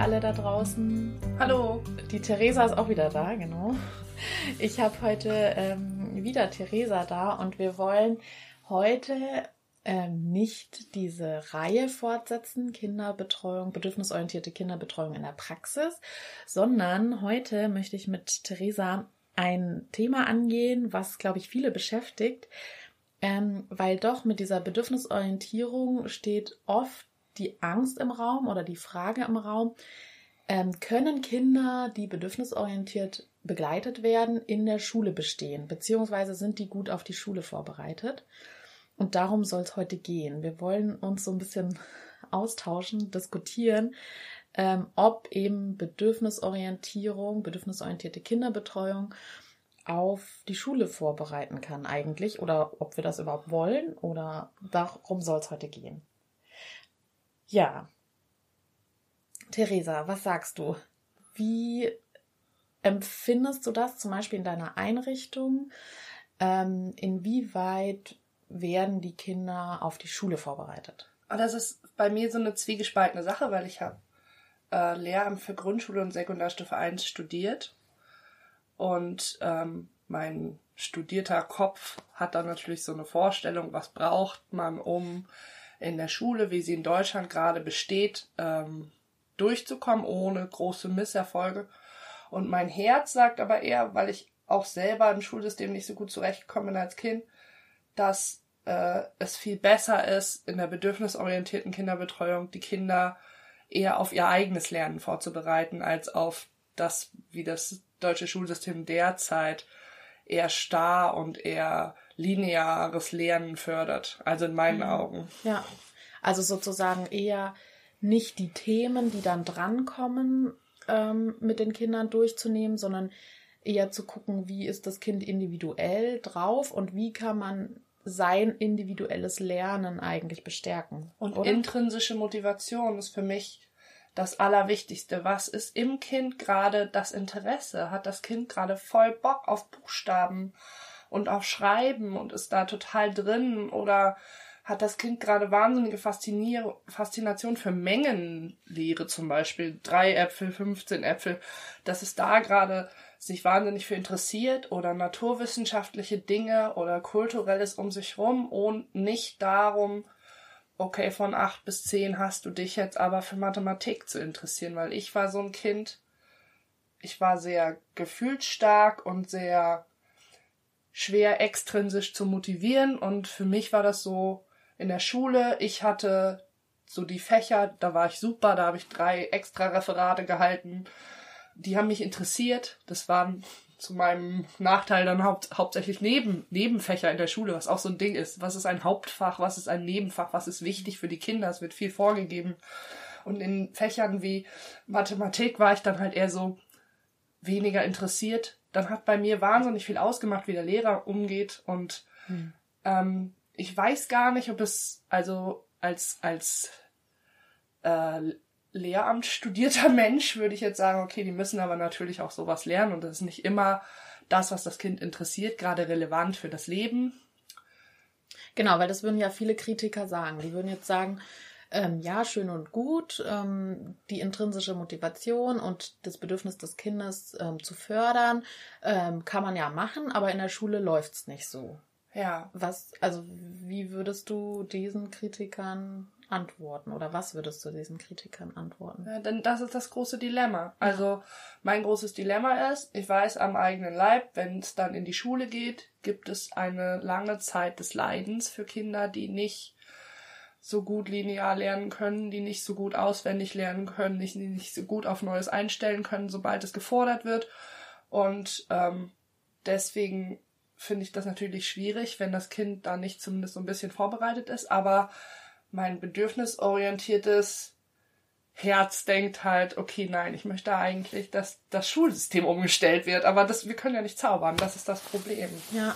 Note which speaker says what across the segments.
Speaker 1: Alle da draußen.
Speaker 2: Hallo.
Speaker 1: Die Theresa ist auch wieder da, genau. Ich habe heute ähm, wieder Theresa da und wir wollen heute ähm, nicht diese Reihe fortsetzen, Kinderbetreuung, bedürfnisorientierte Kinderbetreuung in der Praxis, sondern heute möchte ich mit Theresa ein Thema angehen, was, glaube ich, viele beschäftigt, ähm, weil doch mit dieser Bedürfnisorientierung steht oft die Angst im Raum oder die Frage im Raum, ähm, können Kinder, die bedürfnisorientiert begleitet werden, in der Schule bestehen, beziehungsweise sind die gut auf die Schule vorbereitet? Und darum soll es heute gehen. Wir wollen uns so ein bisschen austauschen, diskutieren, ähm, ob eben Bedürfnisorientierung, bedürfnisorientierte Kinderbetreuung auf die Schule vorbereiten kann eigentlich oder ob wir das überhaupt wollen oder darum soll es heute gehen. Ja. Theresa, was sagst du? Wie empfindest du das zum Beispiel in deiner Einrichtung? Ähm, inwieweit werden die Kinder auf die Schule vorbereitet?
Speaker 2: Ah, das ist bei mir so eine zwiegespaltene Sache, weil ich habe äh, Lehramt für Grundschule und Sekundarstufe 1 studiert. Und ähm, mein studierter Kopf hat dann natürlich so eine Vorstellung, was braucht man, um in der Schule, wie sie in Deutschland gerade besteht, ähm, durchzukommen, ohne große Misserfolge. Und mein Herz sagt aber eher, weil ich auch selber im Schulsystem nicht so gut zurechtgekommen bin als Kind, dass äh, es viel besser ist, in der bedürfnisorientierten Kinderbetreuung die Kinder eher auf ihr eigenes Lernen vorzubereiten, als auf das, wie das deutsche Schulsystem derzeit eher starr und eher lineares Lernen fördert. Also in meinen mhm. Augen.
Speaker 1: Ja, also sozusagen eher nicht die Themen, die dann drankommen, ähm, mit den Kindern durchzunehmen, sondern eher zu gucken, wie ist das Kind individuell drauf und wie kann man sein individuelles Lernen eigentlich bestärken.
Speaker 2: Und oder? intrinsische Motivation ist für mich das Allerwichtigste. Was ist im Kind gerade das Interesse? Hat das Kind gerade voll Bock auf Buchstaben und auf Schreiben und ist da total drin? Oder hat das Kind gerade wahnsinnige Faszinier Faszination für Mengenlehre zum Beispiel? Drei Äpfel, 15 Äpfel. Dass es da gerade sich wahnsinnig für interessiert oder naturwissenschaftliche Dinge oder kulturelles um sich rum und nicht darum, okay, von acht bis zehn hast du dich jetzt aber für Mathematik zu interessieren, weil ich war so ein Kind, ich war sehr gefühlsstark und sehr schwer extrinsisch zu motivieren und für mich war das so in der Schule, ich hatte so die Fächer, da war ich super, da habe ich drei extra Referate gehalten, die haben mich interessiert, das waren zu meinem Nachteil dann haupt, hauptsächlich Neben, Nebenfächer in der Schule, was auch so ein Ding ist. Was ist ein Hauptfach, was ist ein Nebenfach, was ist wichtig für die Kinder, es wird viel vorgegeben. Und in Fächern wie Mathematik war ich dann halt eher so weniger interessiert. Dann hat bei mir wahnsinnig viel ausgemacht, wie der Lehrer umgeht. Und hm. ähm, ich weiß gar nicht, ob es also als, als äh, Lehramt studierter Mensch würde ich jetzt sagen, okay, die müssen aber natürlich auch sowas lernen und das ist nicht immer das, was das Kind interessiert, gerade relevant für das Leben.
Speaker 1: Genau, weil das würden ja viele Kritiker sagen. Die würden jetzt sagen, ähm, ja, schön und gut, ähm, die intrinsische Motivation und das Bedürfnis des Kindes ähm, zu fördern, ähm, kann man ja machen, aber in der Schule läuft's nicht so.
Speaker 2: Ja.
Speaker 1: Was, also wie würdest du diesen Kritikern antworten? Oder was würdest du diesen Kritikern antworten?
Speaker 2: Ja, denn das ist das große Dilemma. Also mein großes Dilemma ist, ich weiß am eigenen Leib, wenn es dann in die Schule geht, gibt es eine lange Zeit des Leidens für Kinder, die nicht so gut linear lernen können, die nicht so gut auswendig lernen können, die nicht so gut auf Neues einstellen können, sobald es gefordert wird. Und ähm, deswegen finde ich das natürlich schwierig, wenn das Kind da nicht zumindest so ein bisschen vorbereitet ist. Aber mein bedürfnisorientiertes Herz denkt halt, okay, nein, ich möchte eigentlich, dass das Schulsystem umgestellt wird. Aber das, wir können ja nicht zaubern, das ist das Problem.
Speaker 1: Ja.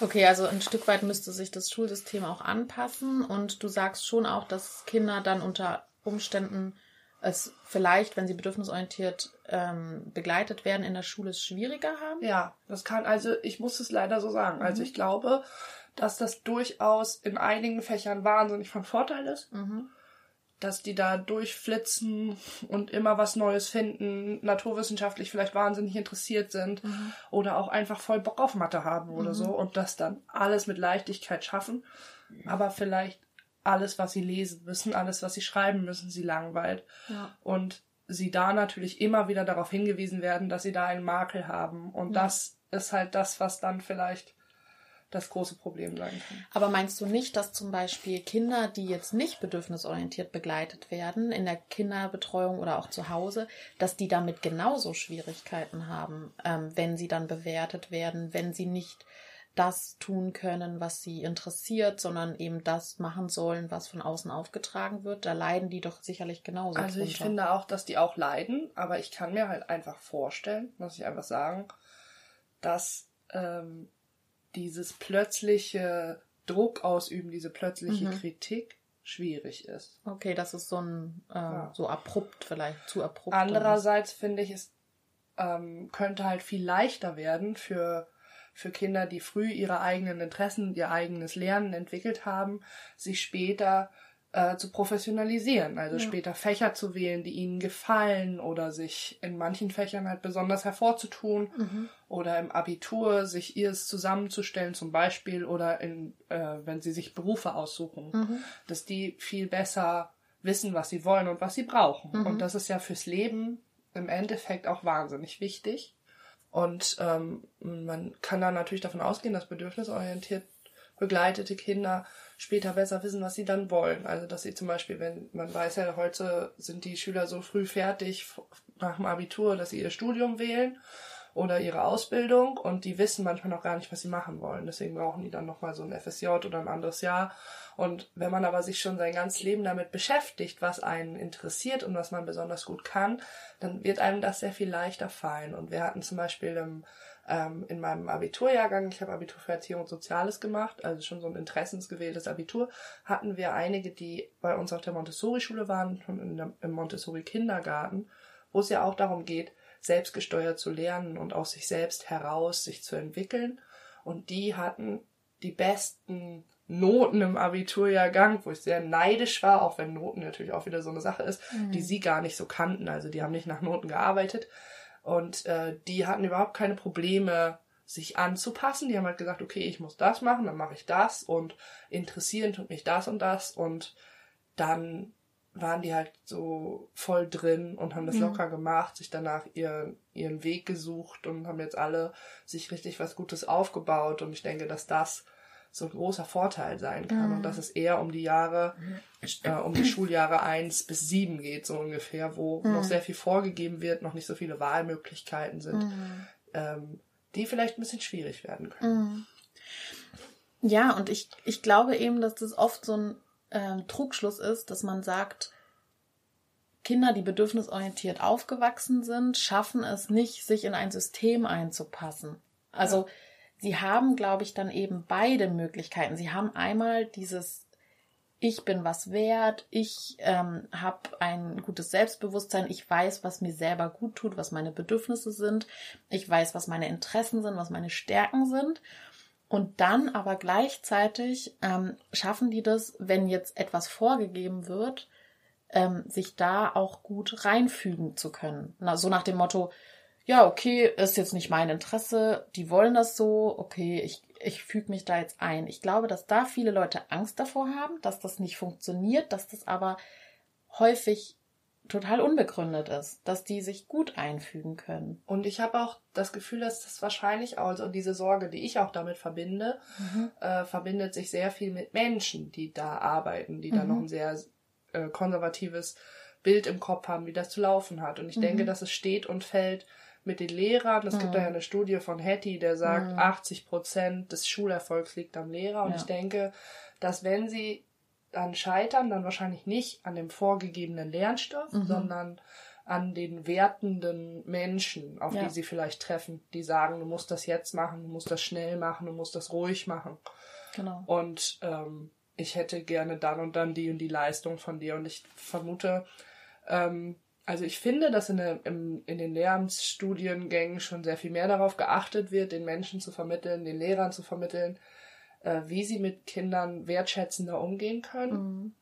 Speaker 1: Okay, also ein Stück weit müsste sich das Schulsystem auch anpassen und du sagst schon auch, dass Kinder dann unter Umständen es vielleicht, wenn sie bedürfnisorientiert ähm, begleitet werden, in der Schule es schwieriger haben?
Speaker 2: Ja, das kann, also ich muss es leider so sagen. Also ich glaube, dass das durchaus in einigen Fächern wahnsinnig von Vorteil ist.
Speaker 1: Mhm.
Speaker 2: Dass die da durchflitzen und immer was Neues finden, naturwissenschaftlich vielleicht wahnsinnig interessiert sind oder auch einfach voll Bock auf Mathe haben oder so und das dann alles mit Leichtigkeit schaffen. Aber vielleicht alles, was sie lesen müssen, alles, was sie schreiben müssen, sie langweilt.
Speaker 1: Ja.
Speaker 2: Und sie da natürlich immer wieder darauf hingewiesen werden, dass sie da einen Makel haben. Und das ist halt das, was dann vielleicht das große Problem sein kann.
Speaker 1: Aber meinst du nicht, dass zum Beispiel Kinder, die jetzt nicht bedürfnisorientiert begleitet werden, in der Kinderbetreuung oder auch zu Hause, dass die damit genauso Schwierigkeiten haben, ähm, wenn sie dann bewertet werden, wenn sie nicht das tun können, was sie interessiert, sondern eben das machen sollen, was von außen aufgetragen wird? Da leiden die doch sicherlich genauso.
Speaker 2: Also ich
Speaker 1: drunter.
Speaker 2: finde auch, dass die auch leiden, aber ich kann mir halt einfach vorstellen, muss ich einfach sagen, dass ähm, dieses plötzliche Druck ausüben, diese plötzliche
Speaker 1: Mhm.
Speaker 2: Kritik schwierig ist.
Speaker 1: Okay, das ist so ein äh,
Speaker 2: Ja.
Speaker 1: so abrupt vielleicht, zu abrupt.
Speaker 2: Andererseits finde ich, es ähm, könnte halt viel leichter werden für, für Kinder, die früh ihre eigenen Interessen, ihr eigenes Lernen entwickelt haben, sich später äh, zu professionalisieren, also
Speaker 1: Ja.
Speaker 2: später Fächer zu wählen, die ihnen gefallen oder sich in manchen Fächern halt besonders hervorzutun
Speaker 1: Mhm.
Speaker 2: oder im Abitur sich ihres zusammenzustellen zum Beispiel oder in, äh, wenn sie sich Berufe aussuchen,
Speaker 1: Mhm.
Speaker 2: dass die viel besser wissen, was sie wollen und was sie brauchen.
Speaker 1: Mhm.
Speaker 2: Und das ist ja fürs Leben im Endeffekt auch wahnsinnig wichtig. Und ähm, man kann da natürlich davon ausgehen, dass bedürfnisorientiert begleitete Kinder später besser wissen, was sie dann wollen. Also dass sie zum Beispiel, wenn man weiß ja, heute sind die Schüler so früh fertig nach dem Abitur, dass sie ihr Studium wählen oder ihre Ausbildung und die wissen manchmal noch gar nicht, was sie machen wollen. Deswegen brauchen die dann nochmal so ein FSJ oder ein anderes Jahr. Und wenn man aber sich schon sein ganzes Leben damit beschäftigt, was einen interessiert und was man besonders gut kann, dann wird einem das sehr viel leichter fallen. Und wir hatten zum Beispiel im, ähm, in meinem Abiturjahrgang, ich habe Abitur für Erziehung und Soziales gemacht, also schon so ein interessensgewähltes Abitur, hatten wir einige, die bei uns auf der Montessori-Schule waren, schon in der, im Montessori-Kindergarten, wo es ja auch darum geht, selbstgesteuert zu lernen und aus sich selbst heraus sich zu entwickeln. Und die hatten die besten Noten im Abiturjahrgang, wo ich sehr neidisch war, auch wenn Noten natürlich auch wieder so eine Sache ist, die sie gar nicht so kannten. Also die haben nicht nach Noten gearbeitet. Und äh, die hatten überhaupt keine Probleme, sich anzupassen. Die haben halt gesagt, okay, ich muss das machen, dann mache ich das und interessieren tut mich das und das. Und dann waren die halt so voll drin und haben das
Speaker 1: Mhm.
Speaker 2: locker gemacht, sich danach ihren, ihren Weg gesucht und haben jetzt alle sich richtig was Gutes aufgebaut. Und ich denke, dass das so ein großer Vorteil sein kann
Speaker 1: Mhm.
Speaker 2: und dass es eher um die Jahre, äh, um die Schuljahre eins bis sieben geht, so ungefähr, wo
Speaker 1: Mhm.
Speaker 2: noch sehr viel vorgegeben wird, noch nicht so viele Wahlmöglichkeiten sind,
Speaker 1: Mhm.
Speaker 2: ähm, die vielleicht ein bisschen schwierig werden können.
Speaker 1: Ja, und ich, ich glaube eben, dass das oft so ein ähm, Trugschluss ist, dass man sagt, Kinder, die bedürfnisorientiert aufgewachsen sind, schaffen es nicht, sich in ein System einzupassen. Also sie haben, glaube ich, dann eben beide Möglichkeiten. Sie haben einmal dieses ich bin was wert, ich ähm, habe ein gutes Selbstbewusstsein, ich weiß, was mir selber gut tut, was meine Bedürfnisse sind, ich weiß, was meine Interessen sind, was meine Stärken sind. Und dann aber gleichzeitig ähm, schaffen die das, wenn jetzt etwas vorgegeben wird, ähm, sich da auch gut reinfügen zu können. Na, so nach dem Motto, ja, okay, ist jetzt nicht mein Interesse, die wollen das so, okay, ich, ich füge mich da jetzt ein. Ich glaube, dass da viele Leute Angst davor haben, dass das nicht funktioniert, dass das aber häufig total unbegründet ist, dass die sich gut einfügen können.
Speaker 2: Und ich habe auch das Gefühl, dass das wahrscheinlich auch, also diese Sorge, die ich auch damit verbinde, äh, verbindet sich sehr viel mit Menschen, die da arbeiten, die da
Speaker 1: Mhm.
Speaker 2: noch ein sehr äh, konservatives Bild im Kopf haben, wie das zu laufen hat. Und ich denke,
Speaker 1: Mhm.
Speaker 2: dass es steht und fällt mit den Lehrern. Es gibt
Speaker 1: Mhm.
Speaker 2: da ja eine Studie von Hattie, der sagt,
Speaker 1: Mhm.
Speaker 2: 80 Prozent des Schulerfolgs liegt am Lehrer. Und
Speaker 1: Ja.
Speaker 2: ich denke, dass wenn sie an Scheitern dann wahrscheinlich nicht an dem vorgegebenen Lernstoff,
Speaker 1: Mhm.
Speaker 2: sondern an den wertenden Menschen, auf
Speaker 1: Ja.
Speaker 2: die sie vielleicht treffen, die sagen, du musst das jetzt machen, du musst das schnell machen, du musst das ruhig machen.
Speaker 1: Genau.
Speaker 2: Und ähm, ich hätte gerne dann und dann die und die Leistung von dir. Und ich vermute, ähm, also ich finde, dass in, der, im, in den Lehramtsstudiengängen schon sehr viel mehr darauf geachtet wird, den Menschen zu vermitteln, den Lehrern zu vermitteln, äh, wie sie mit Kindern wertschätzender umgehen können.
Speaker 1: Mhm.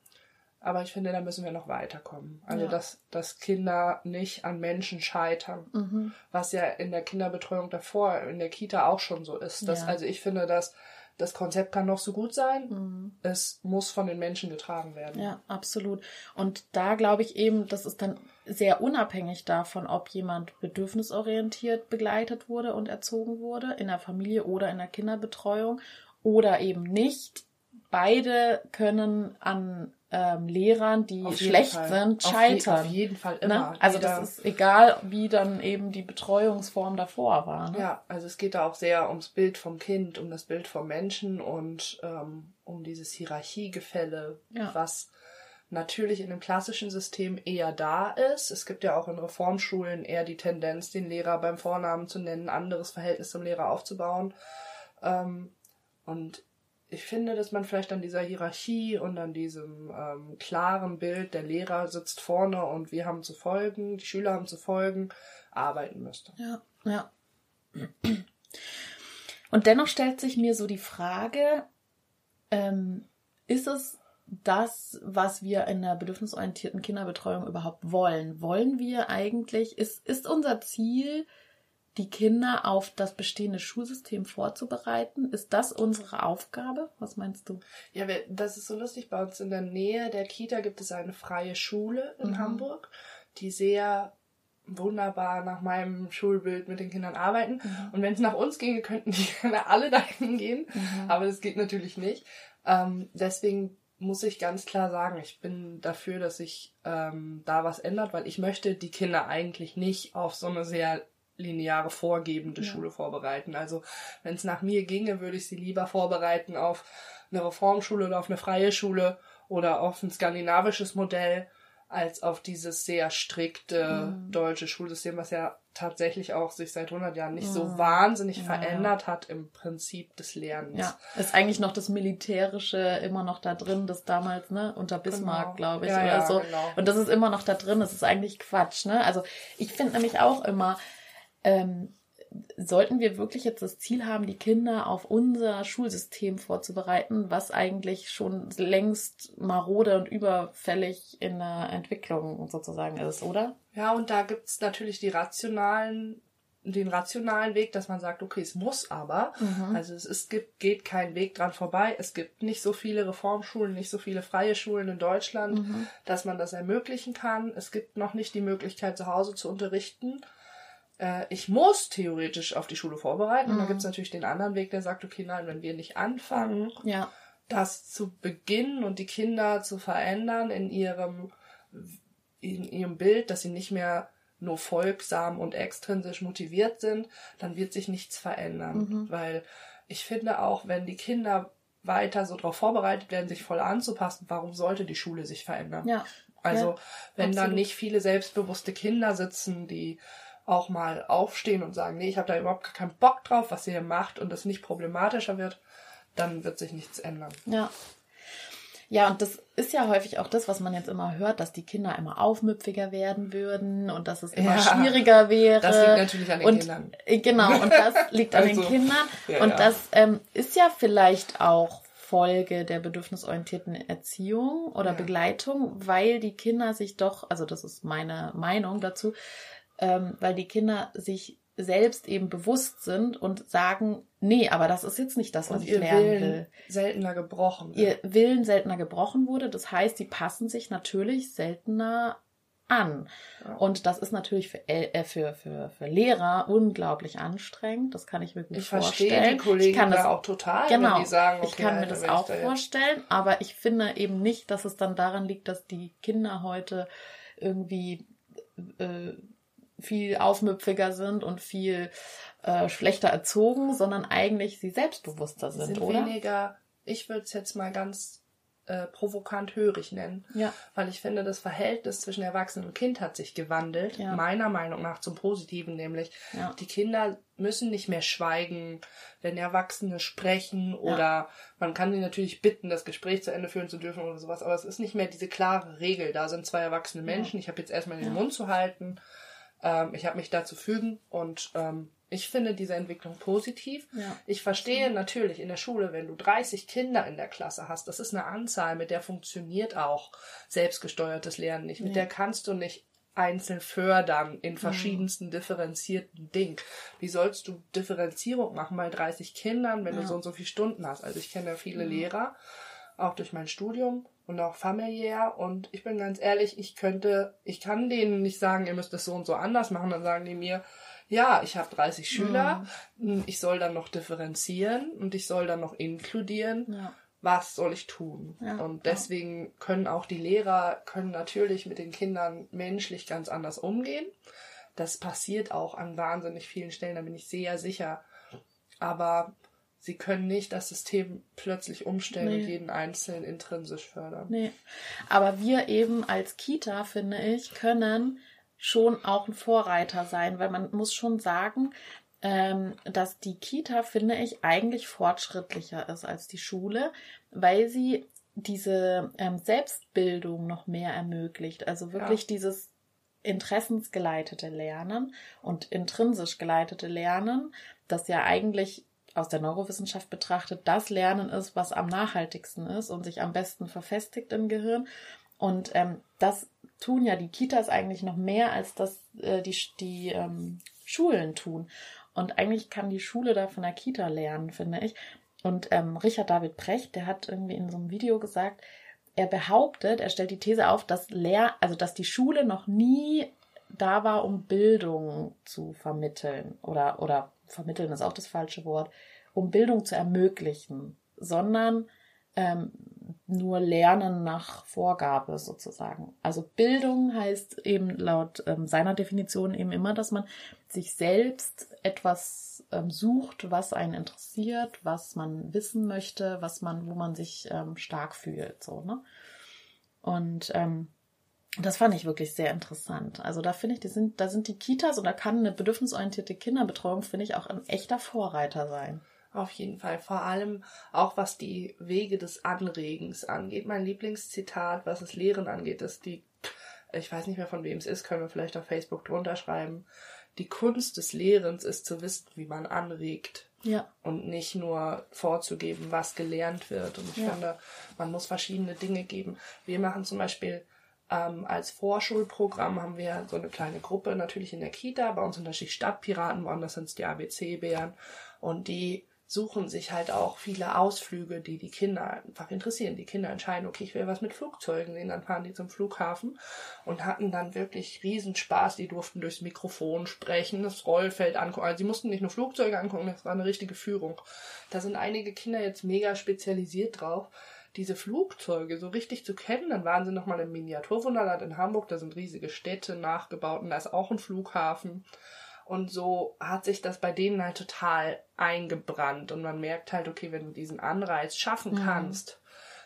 Speaker 2: Aber ich finde, da müssen wir noch weiterkommen. Also,
Speaker 1: Ja.
Speaker 2: dass, dass Kinder nicht an Menschen scheitern.
Speaker 1: Mhm.
Speaker 2: Was ja in der Kinderbetreuung davor, in der Kita auch schon so ist. Dass,
Speaker 1: Ja.
Speaker 2: Also ich finde, dass das Konzept kann noch so gut sein.
Speaker 1: Mhm.
Speaker 2: Es muss von den Menschen getragen werden.
Speaker 1: Ja, absolut. Und da glaube ich eben, das ist dann sehr unabhängig davon, ob jemand bedürfnisorientiert begleitet wurde und erzogen wurde, in der Familie oder in der Kinderbetreuung oder eben nicht. Beide können an ähm, Lehrern, die schlecht
Speaker 2: Fall.
Speaker 1: sind,
Speaker 2: Auf je-
Speaker 1: scheitern.
Speaker 2: auf jeden Fall
Speaker 1: Ne?
Speaker 2: immer.
Speaker 1: Also
Speaker 2: Jeder-
Speaker 1: das ist egal, wie dann eben die Betreuungsform davor war. Ne?
Speaker 2: Ja, also es geht da auch sehr ums Bild vom Kind, um das Bild vom Menschen und ähm, um dieses Hierarchiegefälle,
Speaker 1: Ja.
Speaker 2: was natürlich in dem klassischen System eher da ist. Es gibt ja auch in Reformschulen eher die Tendenz, den Lehrer beim Vornamen zu nennen, anderes Verhältnis zum Lehrer aufzubauen. Ähm, und ich finde, dass man vielleicht an dieser Hierarchie und an diesem ähm, klaren Bild, der Lehrer sitzt vorne und wir haben zu folgen, die Schüler haben zu folgen, arbeiten müsste.
Speaker 1: Ja, ja. Und dennoch stellt sich mir so die Frage, ähm, ist es das, was wir in der bedürfnisorientierten Kinderbetreuung überhaupt wollen? Wollen wir eigentlich, ist, ist unser Ziel, die Kinder auf das bestehende Schulsystem vorzubereiten? Ist das unsere Aufgabe? Was meinst du?
Speaker 2: Ja, das ist so lustig. Bei uns in der Nähe der Kita gibt es eine freie Schule in
Speaker 1: Mhm.
Speaker 2: Hamburg, die sehr wunderbar nach meinem Schulbild mit den Kindern arbeiten. Und wenn es nach uns ginge, könnten die Kinder alle dahin gehen.
Speaker 1: Mhm.
Speaker 2: Aber das geht natürlich nicht. Ähm, deswegen muss ich ganz klar sagen, ich bin dafür, dass sich ähm, da was ändert, weil ich möchte die Kinder eigentlich nicht auf so eine sehr lineare vorgebende
Speaker 1: Ja.
Speaker 2: Schule vorbereiten. Also wenn es nach mir ginge, würde ich sie lieber vorbereiten auf eine Reformschule oder auf eine freie Schule oder auf ein skandinavisches Modell als auf dieses sehr strikte
Speaker 1: Mhm.
Speaker 2: deutsche Schulsystem, was ja tatsächlich auch sich seit 100 Jahren nicht so
Speaker 1: Mhm.
Speaker 2: wahnsinnig
Speaker 1: Ja,
Speaker 2: verändert hat im Prinzip des Lernens.
Speaker 1: Ja, ist eigentlich noch das Militärische immer noch da drin, das damals, ne, unter Bismarck,
Speaker 2: Genau.
Speaker 1: glaube ich,
Speaker 2: Ja,
Speaker 1: oder
Speaker 2: ja,
Speaker 1: so.
Speaker 2: genau.
Speaker 1: Und das ist immer noch da drin, das ist eigentlich Quatsch, ne? Also ich finde nämlich auch immer, ähm, sollten wir wirklich jetzt das Ziel haben, die Kinder auf unser Schulsystem vorzubereiten, was eigentlich schon längst marode und überfällig in der Entwicklung sozusagen ist, oder?
Speaker 2: Ja, und da gibt's natürlich die rationalen, den rationalen Weg, dass man sagt, okay, es muss aber.
Speaker 1: Mhm.
Speaker 2: Also es ist, gibt, geht kein Weg dran vorbei. Es gibt nicht so viele Reformschulen, nicht so viele freie Schulen in Deutschland,
Speaker 1: Mhm.
Speaker 2: dass man das ermöglichen kann. Es gibt noch nicht die Möglichkeit, zu Hause zu unterrichten. Äh, ich muss theoretisch auf die Schule vorbereiten. Und dann
Speaker 1: Mhm.
Speaker 2: gibt's natürlich den anderen Weg, der sagt, okay, nein, wenn wir nicht anfangen,
Speaker 1: Ja,
Speaker 2: das zu beginnen und die Kinder zu verändern in ihrem, in ihrem Bild, dass sie nicht mehr nur folgsam und extrinsisch motiviert sind, dann wird sich nichts verändern.
Speaker 1: Mhm.
Speaker 2: Weil ich finde auch, wenn die Kinder weiter so darauf vorbereitet werden, sich voll anzupassen, warum sollte die Schule sich verändern?
Speaker 1: ja.
Speaker 2: Also
Speaker 1: Ja,
Speaker 2: wenn dann
Speaker 1: absolut.
Speaker 2: nicht viele selbstbewusste Kinder sitzen, die auch mal aufstehen und sagen, nee, ich habe da überhaupt gar keinen Bock drauf, was ihr hier macht und es nicht problematischer wird, dann wird sich nichts ändern.
Speaker 1: Ja. Ja, und das ist ja häufig auch das, was man jetzt immer hört, dass die Kinder immer aufmüpfiger werden würden und dass es immer
Speaker 2: Ja.
Speaker 1: schwieriger wäre.
Speaker 2: Das liegt natürlich an den
Speaker 1: und,
Speaker 2: Kindern.
Speaker 1: äh, Genau, und das liegt an
Speaker 2: Also,
Speaker 1: den Kindern.
Speaker 2: ja,
Speaker 1: und
Speaker 2: ja.
Speaker 1: das ähm, ist ja vielleicht auch Folge der bedürfnisorientierten Erziehung oder. Begleitung, weil die Kinder sich doch, also das ist meine Meinung dazu, ähm, weil die Kinder sich selbst eben bewusst sind und sagen, nee, aber das ist jetzt nicht das, was
Speaker 2: Und
Speaker 1: ich
Speaker 2: ihr
Speaker 1: lernen
Speaker 2: Willen
Speaker 1: will
Speaker 2: seltener gebrochen.
Speaker 1: ihr Willen seltener gebrochen wurde. Das heißt, sie passen sich natürlich seltener an.
Speaker 2: Ja.
Speaker 1: Und das ist natürlich für, äh, für, für, für Lehrer unglaublich anstrengend. Das kann ich mir gut
Speaker 2: ich
Speaker 1: vorstellen.
Speaker 2: verstehe die Kollegen
Speaker 1: ich kann
Speaker 2: da
Speaker 1: das,
Speaker 2: auch total,
Speaker 1: genau,
Speaker 2: wenn die sagen, okay,
Speaker 1: ich kann mir das auch
Speaker 2: da jetzt-
Speaker 1: vorstellen, aber ich finde eben nicht, dass es dann daran liegt, dass die Kinder heute irgendwie äh, viel aufmüpfiger sind und viel äh, schlechter erzogen, sondern eigentlich sie selbstbewusster sind,
Speaker 2: sind
Speaker 1: oder?
Speaker 2: weniger, ich würde es jetzt mal ganz äh, provokant hörig nennen.
Speaker 1: Ja.
Speaker 2: Weil ich finde, das Verhältnis zwischen Erwachsenen und Kind hat sich gewandelt,
Speaker 1: Ja.
Speaker 2: meiner Meinung nach zum Positiven, nämlich
Speaker 1: Ja.
Speaker 2: die Kinder müssen nicht mehr schweigen, wenn Erwachsene sprechen oder man kann sie natürlich bitten, das Gespräch zu Ende führen zu dürfen oder sowas, aber es ist nicht mehr diese klare Regel. Da sind zwei erwachsene Menschen, ich habe jetzt erstmal den Mund zu halten, ähm, ich habe mich da zu fügen und ähm, ich finde diese Entwicklung positiv.
Speaker 1: Ja.
Speaker 2: Ich verstehe natürlich in der Schule, wenn du 30 Kinder in der Klasse hast, das ist eine Anzahl, mit der funktioniert auch selbstgesteuertes Lernen nicht. Mit
Speaker 1: Nee.
Speaker 2: der kannst du nicht einzeln fördern
Speaker 1: Mhm.
Speaker 2: in verschiedensten differenzierten Dingen. Wie sollst du Differenzierung machen bei 30 Kindern, wenn du
Speaker 1: Ja.
Speaker 2: so und so viele Stunden hast? Also ich kenne ja viele Lehrer, auch durch mein Studium und auch familiär und ich bin ganz ehrlich, ich könnte, ich kann denen nicht sagen, ihr müsst das so und so anders machen, dann sagen die mir, ja, ich habe 30 Schüler, ich soll dann noch differenzieren und ich soll dann noch inkludieren
Speaker 1: Ja.
Speaker 2: was soll ich tun?
Speaker 1: Ja,
Speaker 2: und deswegen können auch die Lehrer können natürlich mit den Kindern menschlich ganz anders umgehen. Das passiert auch an wahnsinnig vielen Stellen, da bin ich sehr sicher. Aber sie können nicht das System plötzlich umstellen
Speaker 1: Nee.
Speaker 2: und jeden Einzelnen intrinsisch fördern.
Speaker 1: Nee. Aber wir eben als Kita, finde ich, können schon auch ein Vorreiter sein, weil man muss schon sagen, ähm, dass die Kita, finde ich, eigentlich fortschrittlicher ist als die Schule, weil sie diese ähm, Selbstbildung noch mehr ermöglicht. Also wirklich
Speaker 2: Ja.
Speaker 1: dieses interessensgeleitete Lernen und intrinsisch geleitete Lernen, das ja eigentlich aus der Neurowissenschaft betrachtet das Lernen ist, was am nachhaltigsten ist und sich am besten verfestigt im Gehirn. Und ähm, das tun ja die Kitas eigentlich noch mehr, als das äh, die, die ähm, Schulen tun. Und eigentlich kann die Schule da von der Kita lernen, finde ich. Und ähm, Richard David Precht, der hat irgendwie in so einem Video gesagt, er behauptet, er stellt die These auf, dass Lehr also dass die Schule noch nie da war, um Bildung zu vermitteln oder oder vermitteln ist auch das falsche Wort, um Bildung zu ermöglichen, sondern ähm, nur Lernen nach Vorgabe sozusagen. Also Bildung heißt eben laut ähm, seiner Definition eben immer, dass man sich selbst etwas ähm, sucht, was einen interessiert, was man wissen möchte, was man, wo man sich ähm, stark fühlt, so ne. Und ähm, das fand ich wirklich sehr interessant. Also da finde ich, die sind, da sind die Kitas und da kann eine bedürfnisorientierte Kinderbetreuung, finde ich, auch ein echter Vorreiter sein.
Speaker 2: Auf jeden Fall. Vor allem auch was die Wege des Anregens angeht. Mein Lieblingszitat, was das Lehren angeht, ist die, ich weiß nicht mehr von wem es ist, können wir vielleicht auf Facebook drunter schreiben. Die Kunst des Lehrens ist zu wissen, wie man anregt
Speaker 1: Ja.
Speaker 2: und nicht nur vorzugeben, was gelernt wird. Und ich
Speaker 1: Ja.
Speaker 2: finde, man muss verschiedene Dinge geben. Wir machen zum Beispiel ähm, als Vorschulprogramm haben wir so eine kleine Gruppe natürlich in der Kita. Bei uns sind das die Stadtpiraten, woanders sind es die ABC-Bären. Und die suchen sich halt auch viele Ausflüge, die die Kinder einfach interessieren. Die Kinder entscheiden, okay, ich will was mit Flugzeugen sehen, dann fahren die zum Flughafen und hatten dann wirklich riesen Spaß. Die durften durchs Mikrofon sprechen, das Rollfeld angucken. Also sie mussten nicht nur Flugzeuge angucken, das war eine richtige Führung. Da sind einige Kinder jetzt mega spezialisiert drauf, diese Flugzeuge so richtig zu kennen. Dann waren sie nochmal im Miniaturwunderland in Hamburg, da sind riesige Städte nachgebaut und da ist auch ein Flughafen. Und so hat sich das bei denen halt total eingebrannt. Und man merkt halt, okay, wenn du diesen Anreiz schaffen
Speaker 1: Mhm.
Speaker 2: kannst,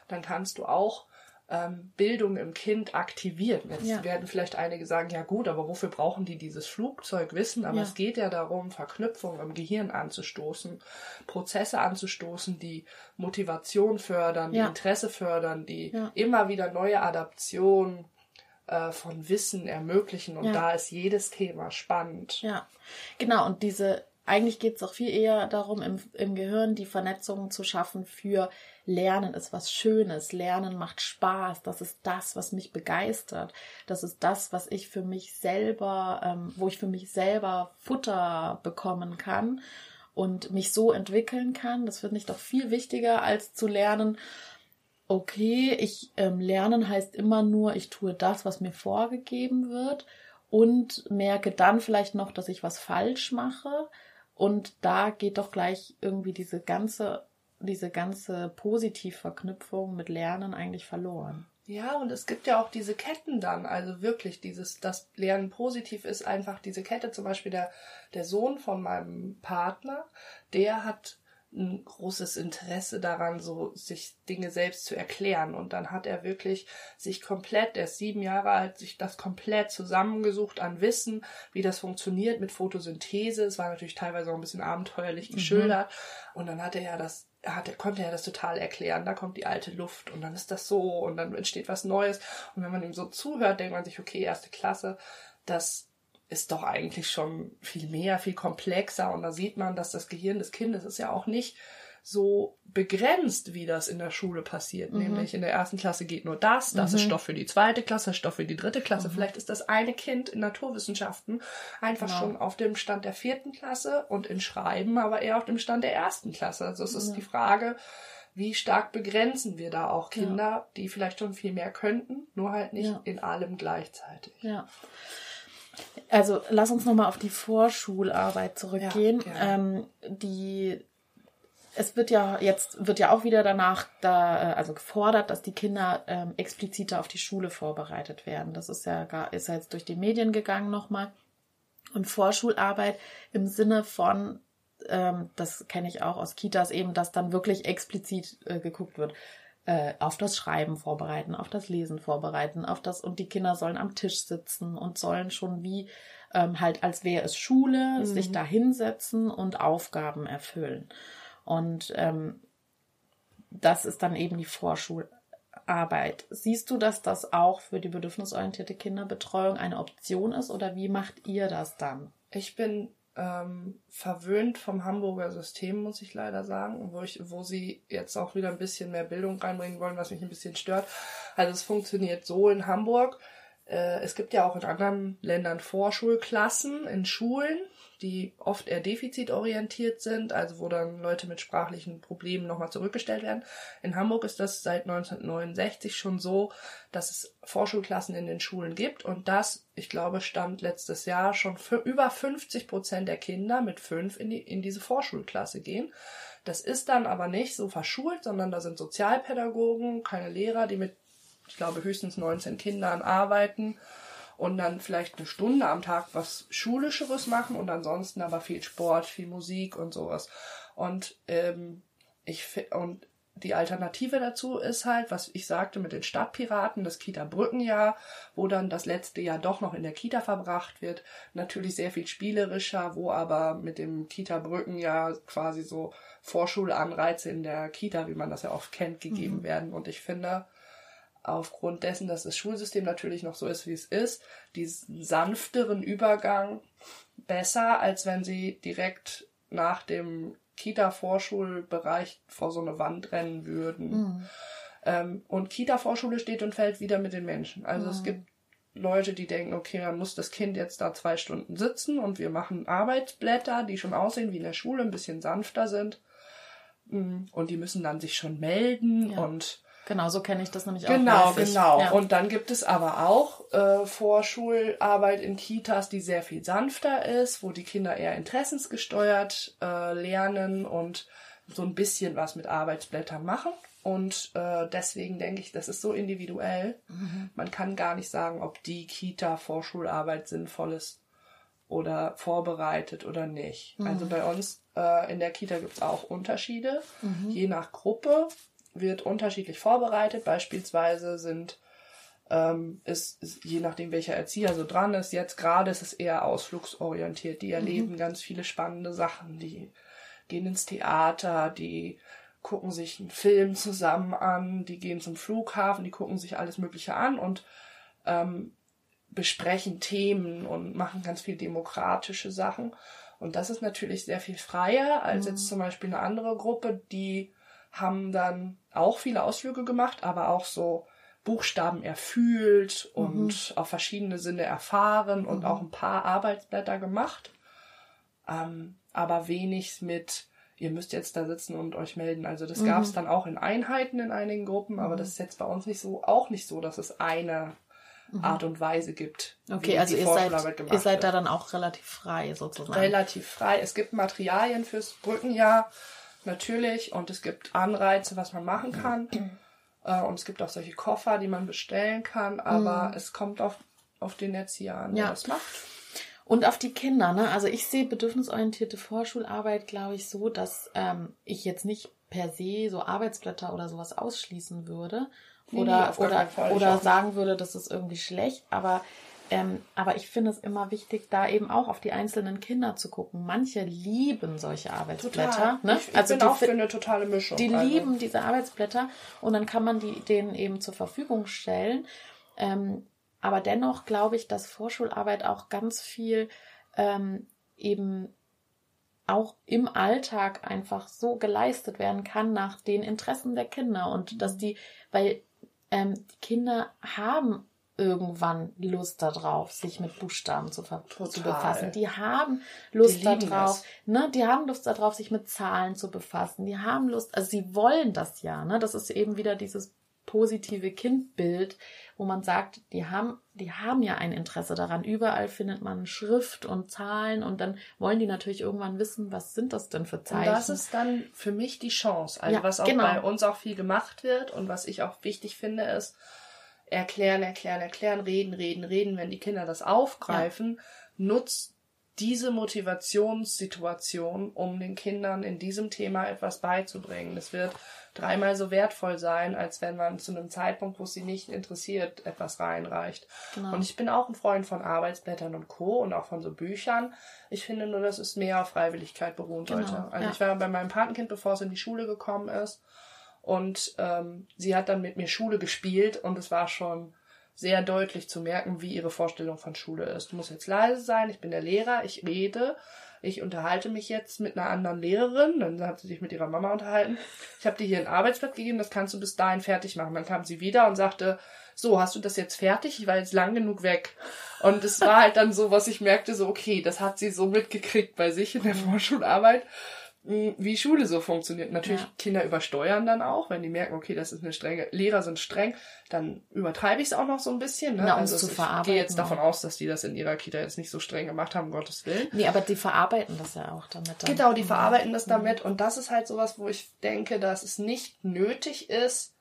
Speaker 2: dann kannst du auch ähm, Bildung im Kind aktivieren. Jetzt
Speaker 1: Ja.
Speaker 2: werden vielleicht einige sagen, ja gut, aber wofür brauchen die dieses Flugzeugwissen? Aber
Speaker 1: Ja.
Speaker 2: es geht ja darum, Verknüpfungen im Gehirn anzustoßen, Prozesse anzustoßen, die Motivation fördern, die
Speaker 1: Ja.
Speaker 2: Interesse fördern, die immer wieder neue Adaptionen äh, von Wissen ermöglichen. Und da ist jedes Thema spannend.
Speaker 1: Ja, genau. Und diese, eigentlich geht es auch viel eher darum, im, im Gehirn die Vernetzungen zu schaffen für Lernen ist was Schönes. Lernen macht Spaß. Das ist das, was mich begeistert. Das ist das, was ich für mich selber, ähm, wo ich für mich selber Futter bekommen kann und mich so entwickeln kann. Das finde ich doch viel wichtiger, als zu lernen, okay, ich ähm, lernen heißt immer nur, ich tue das, was mir vorgegeben wird und merke dann vielleicht noch, dass ich was falsch mache. Und da geht doch gleich irgendwie diese ganze, diese ganze Positivverknüpfung mit Lernen eigentlich verloren.
Speaker 2: Ja, und es gibt ja auch diese Ketten dann, also wirklich dieses, das Lernen positiv ist einfach diese Kette, zum Beispiel der, der Sohn von meinem Partner, der hat ein großes Interesse daran, so sich Dinge selbst zu erklären. Und dann hat er wirklich sich komplett, er ist sieben Jahre alt, sich das komplett zusammengesucht an Wissen, wie das funktioniert mit Photosynthese. Es war natürlich teilweise auch ein bisschen abenteuerlich geschildert. Mhm. Und dann hat er ja das hat, konnte er das total erklären. Da kommt die alte Luft und dann ist das so und dann entsteht was Neues. Und wenn man ihm so zuhört, denkt man sich, okay, erste Klasse, das ist doch eigentlich schon viel mehr, viel komplexer. Und da sieht man, dass das Gehirn des Kindes ist ja auch nicht so begrenzt, wie das in der Schule passiert. Mhm. Nämlich in der ersten Klasse geht nur das, das mhm. ist Stoff für die zweite Klasse, Stoff für die dritte Klasse. Mhm. Vielleicht ist das eine Kind in Naturwissenschaften einfach genau. schon auf dem Stand der vierten Klasse und in Schreiben aber eher auf dem Stand der ersten Klasse. Also es ist die Frage, wie stark begrenzen wir da auch Kinder, ja. die vielleicht schon viel mehr könnten, nur halt nicht ja. in allem gleichzeitig.
Speaker 1: Ja. Also lass uns nochmal auf die Vorschularbeit zurückgehen. Ja, ähm, die es wird ja jetzt wird ja auch wieder danach da also gefordert, dass die Kinder ähm, expliziter auf die Schule vorbereitet werden. Das ist ja gar ist ja jetzt durch die Medien gegangen nochmal. Und Vorschularbeit im Sinne von ähm, das kenne ich auch aus Kitas eben, dass dann wirklich explizit äh, geguckt wird äh, auf das Schreiben vorbereiten, auf das Lesen vorbereiten, auf das und die Kinder sollen am Tisch sitzen und sollen schon wie ähm, halt als wäre es Schule, mhm. sich da hinsetzen und Aufgaben erfüllen. Und ähm, das ist dann eben die Vorschularbeit. Siehst du, dass das auch für die bedürfnisorientierte Kinderbetreuung eine Option ist oder wie macht ihr das dann?
Speaker 2: Ich bin ähm, verwöhnt vom Hamburger System, muss ich leider sagen, wo, ich, wo sie jetzt auch wieder ein bisschen mehr Bildung reinbringen wollen, was mich ein bisschen stört. Also es funktioniert so in Hamburg. Äh, es gibt ja auch in anderen Ländern Vorschulklassen in Schulen die oft eher defizitorientiert sind, also wo dann Leute mit sprachlichen Problemen nochmal zurückgestellt werden. In Hamburg ist das seit 1969 schon so, dass es Vorschulklassen in den Schulen gibt und das, ich glaube, stand letztes Jahr schon für über 50 Prozent der Kinder mit fünf in, die, in diese Vorschulklasse gehen. Das ist dann aber nicht so verschult, sondern da sind Sozialpädagogen, keine Lehrer, die mit, ich glaube, höchstens 19 Kindern arbeiten und dann vielleicht eine Stunde am Tag was Schulischeres machen und ansonsten aber viel Sport, viel Musik und sowas. Und ähm, ich und die Alternative dazu ist halt, was ich sagte mit den Stadtpiraten, das Kita-Brückenjahr, wo dann das letzte Jahr doch noch in der Kita verbracht wird. Natürlich sehr viel spielerischer, wo aber mit dem Kita-Brückenjahr quasi so Vorschulanreize in der Kita, wie man das ja oft kennt, gegeben mhm. werden. Und ich finde, aufgrund dessen, dass das Schulsystem natürlich noch so ist, wie es ist, diesen sanfteren Übergang besser, als wenn sie direkt nach dem Kita-Vorschulbereich vor so eine Wand rennen würden. Mhm. Ähm, und Kita-Vorschule steht und fällt wieder mit den Menschen. Also mhm. es gibt Leute, die denken, okay, dann muss das Kind jetzt da zwei Stunden sitzen und wir machen Arbeitsblätter, die schon aussehen wie in der Schule, ein bisschen sanfter sind. Mm, und die müssen dann sich schon melden ja. und
Speaker 1: Genau, so kenne ich das nämlich
Speaker 2: genau, auch. Genau, genau. Ja. Und dann gibt es aber auch äh, Vorschularbeit in Kitas, die sehr viel sanfter ist, wo die Kinder eher interessensgesteuert äh, lernen und so ein bisschen was mit Arbeitsblättern machen. Und äh, deswegen denke ich, das ist so individuell. Mhm. Man kann gar nicht sagen, ob die Kita-Vorschularbeit sinnvoll ist oder vorbereitet oder nicht. Mhm. Also bei uns äh, in der Kita gibt es auch Unterschiede, mhm. je nach Gruppe wird unterschiedlich vorbereitet. Beispielsweise sind ähm, ist, ist, je nachdem welcher Erzieher so dran ist, jetzt gerade ist es eher ausflugsorientiert. Die erleben mhm. ganz viele spannende Sachen. Die gehen ins Theater, die gucken sich einen Film zusammen an, die gehen zum Flughafen, die gucken sich alles Mögliche an und ähm, besprechen Themen und machen ganz viel demokratische Sachen. Und das ist natürlich sehr viel freier als mhm. jetzt zum Beispiel eine andere Gruppe, die haben dann auch viele Ausflüge gemacht, aber auch so Buchstaben erfühlt und mhm. auf verschiedene Sinne erfahren und mhm. auch ein paar Arbeitsblätter gemacht. Ähm, aber wenig mit, ihr müsst jetzt da sitzen und euch melden. Also das mhm. gab es dann auch in Einheiten in einigen Gruppen, aber mhm. das ist jetzt bei uns nicht so, auch nicht so, dass es eine mhm. Art und Weise gibt.
Speaker 1: Okay, also ihr seid, ihr seid da dann auch relativ frei sozusagen.
Speaker 2: Relativ frei. Es gibt Materialien fürs Brückenjahr natürlich. Und es gibt Anreize, was man machen kann. Äh, und es gibt auch solche Koffer, die man bestellen kann. Aber mhm. es kommt auf, auf den Erzieher an, der ja. das macht.
Speaker 1: Und auf die Kinder, ne? Also ich sehe bedürfnisorientierte Vorschularbeit, glaube ich, so, dass ähm, ich jetzt nicht per se so Arbeitsblätter oder sowas ausschließen würde. Oder,
Speaker 2: nee,
Speaker 1: oder, oder sagen würde, das ist irgendwie schlecht. Aber, ähm, aber ich finde es immer wichtig, da eben auch auf die einzelnen Kinder zu gucken. Manche lieben solche Arbeitsblätter. Ne?
Speaker 2: Ich, ich
Speaker 1: also
Speaker 2: bin
Speaker 1: die
Speaker 2: auch für eine totale Mischung.
Speaker 1: die
Speaker 2: also.
Speaker 1: lieben diese Arbeitsblätter und dann kann man die denen eben zur Verfügung stellen. Ähm, aber dennoch glaube ich, dass Vorschularbeit auch ganz viel ähm, eben auch im Alltag einfach so geleistet werden kann nach den Interessen der Kinder und dass die, weil ähm, die Kinder haben irgendwann Lust darauf, sich mit Buchstaben zu, zu befassen. Die haben Lust
Speaker 2: Die
Speaker 1: darauf,
Speaker 2: das.
Speaker 1: ne? Die haben Lust darauf, sich mit Zahlen zu befassen. Die haben Lust, also sie wollen das ja, ne? Das ist eben wieder dieses positive Kindbild, wo man sagt, die haben, die haben ja ein Interesse daran. Überall findet man Schrift und Zahlen und dann wollen die natürlich irgendwann wissen, was sind das denn für
Speaker 2: Und
Speaker 1: Zeichen?
Speaker 2: das ist dann für mich die Chance. Also
Speaker 1: Ja,
Speaker 2: was auch
Speaker 1: genau.
Speaker 2: bei uns auch viel gemacht wird und was ich auch wichtig finde, ist erklären, erklären, erklären, reden, reden, reden. Wenn die Kinder das aufgreifen, nutzt diese Motivationssituation, um den Kindern in diesem Thema etwas beizubringen. Es wird dreimal so wertvoll sein, als wenn man zu einem Zeitpunkt, wo es sie nicht interessiert, etwas reinreicht.
Speaker 1: Genau.
Speaker 2: Und ich bin auch ein Freund von Arbeitsblättern und Co. und auch von so Büchern. Ich finde nur, dass es mehr auf Freiwilligkeit beruhen
Speaker 1: Genau,
Speaker 2: sollte. Also
Speaker 1: ja.
Speaker 2: ich war bei meinem Patenkind, bevor es in die Schule gekommen ist. Und ähm, sie hat dann mit mir Schule gespielt und es war schon sehr deutlich zu merken, wie ihre Vorstellung von Schule ist. Du musst jetzt leise sein, ich bin der Lehrer, ich rede, ich unterhalte mich jetzt mit einer anderen Lehrerin, dann hat sie sich mit ihrer Mama unterhalten. Ich habe dir hier ein Arbeitsblatt gegeben, das kannst du bis dahin fertig machen. Dann kam sie wieder und sagte, so, hast du das jetzt fertig? Ich war jetzt lang genug weg. Und es war halt dann so, was ich merkte, so, okay, das hat sie so mitgekriegt bei sich in der Vorschularbeit, wie Schule so funktioniert. Natürlich,
Speaker 1: Ja.
Speaker 2: Kinder übersteuern dann auch, wenn die merken, okay, das ist eine strenge, Lehrer sind streng, dann übertreibe ich es auch noch so ein bisschen. Ne?
Speaker 1: Na,
Speaker 2: also
Speaker 1: zu
Speaker 2: ich
Speaker 1: verarbeiten
Speaker 2: gehe jetzt davon aus, dass die das in ihrer Kita jetzt nicht so streng gemacht haben, um Gottes Willen.
Speaker 1: Nee, aber die verarbeiten das ja auch damit. Dann.
Speaker 2: Genau, die verarbeiten das damit und das ist halt sowas, wo ich denke, dass es nicht nötig ist,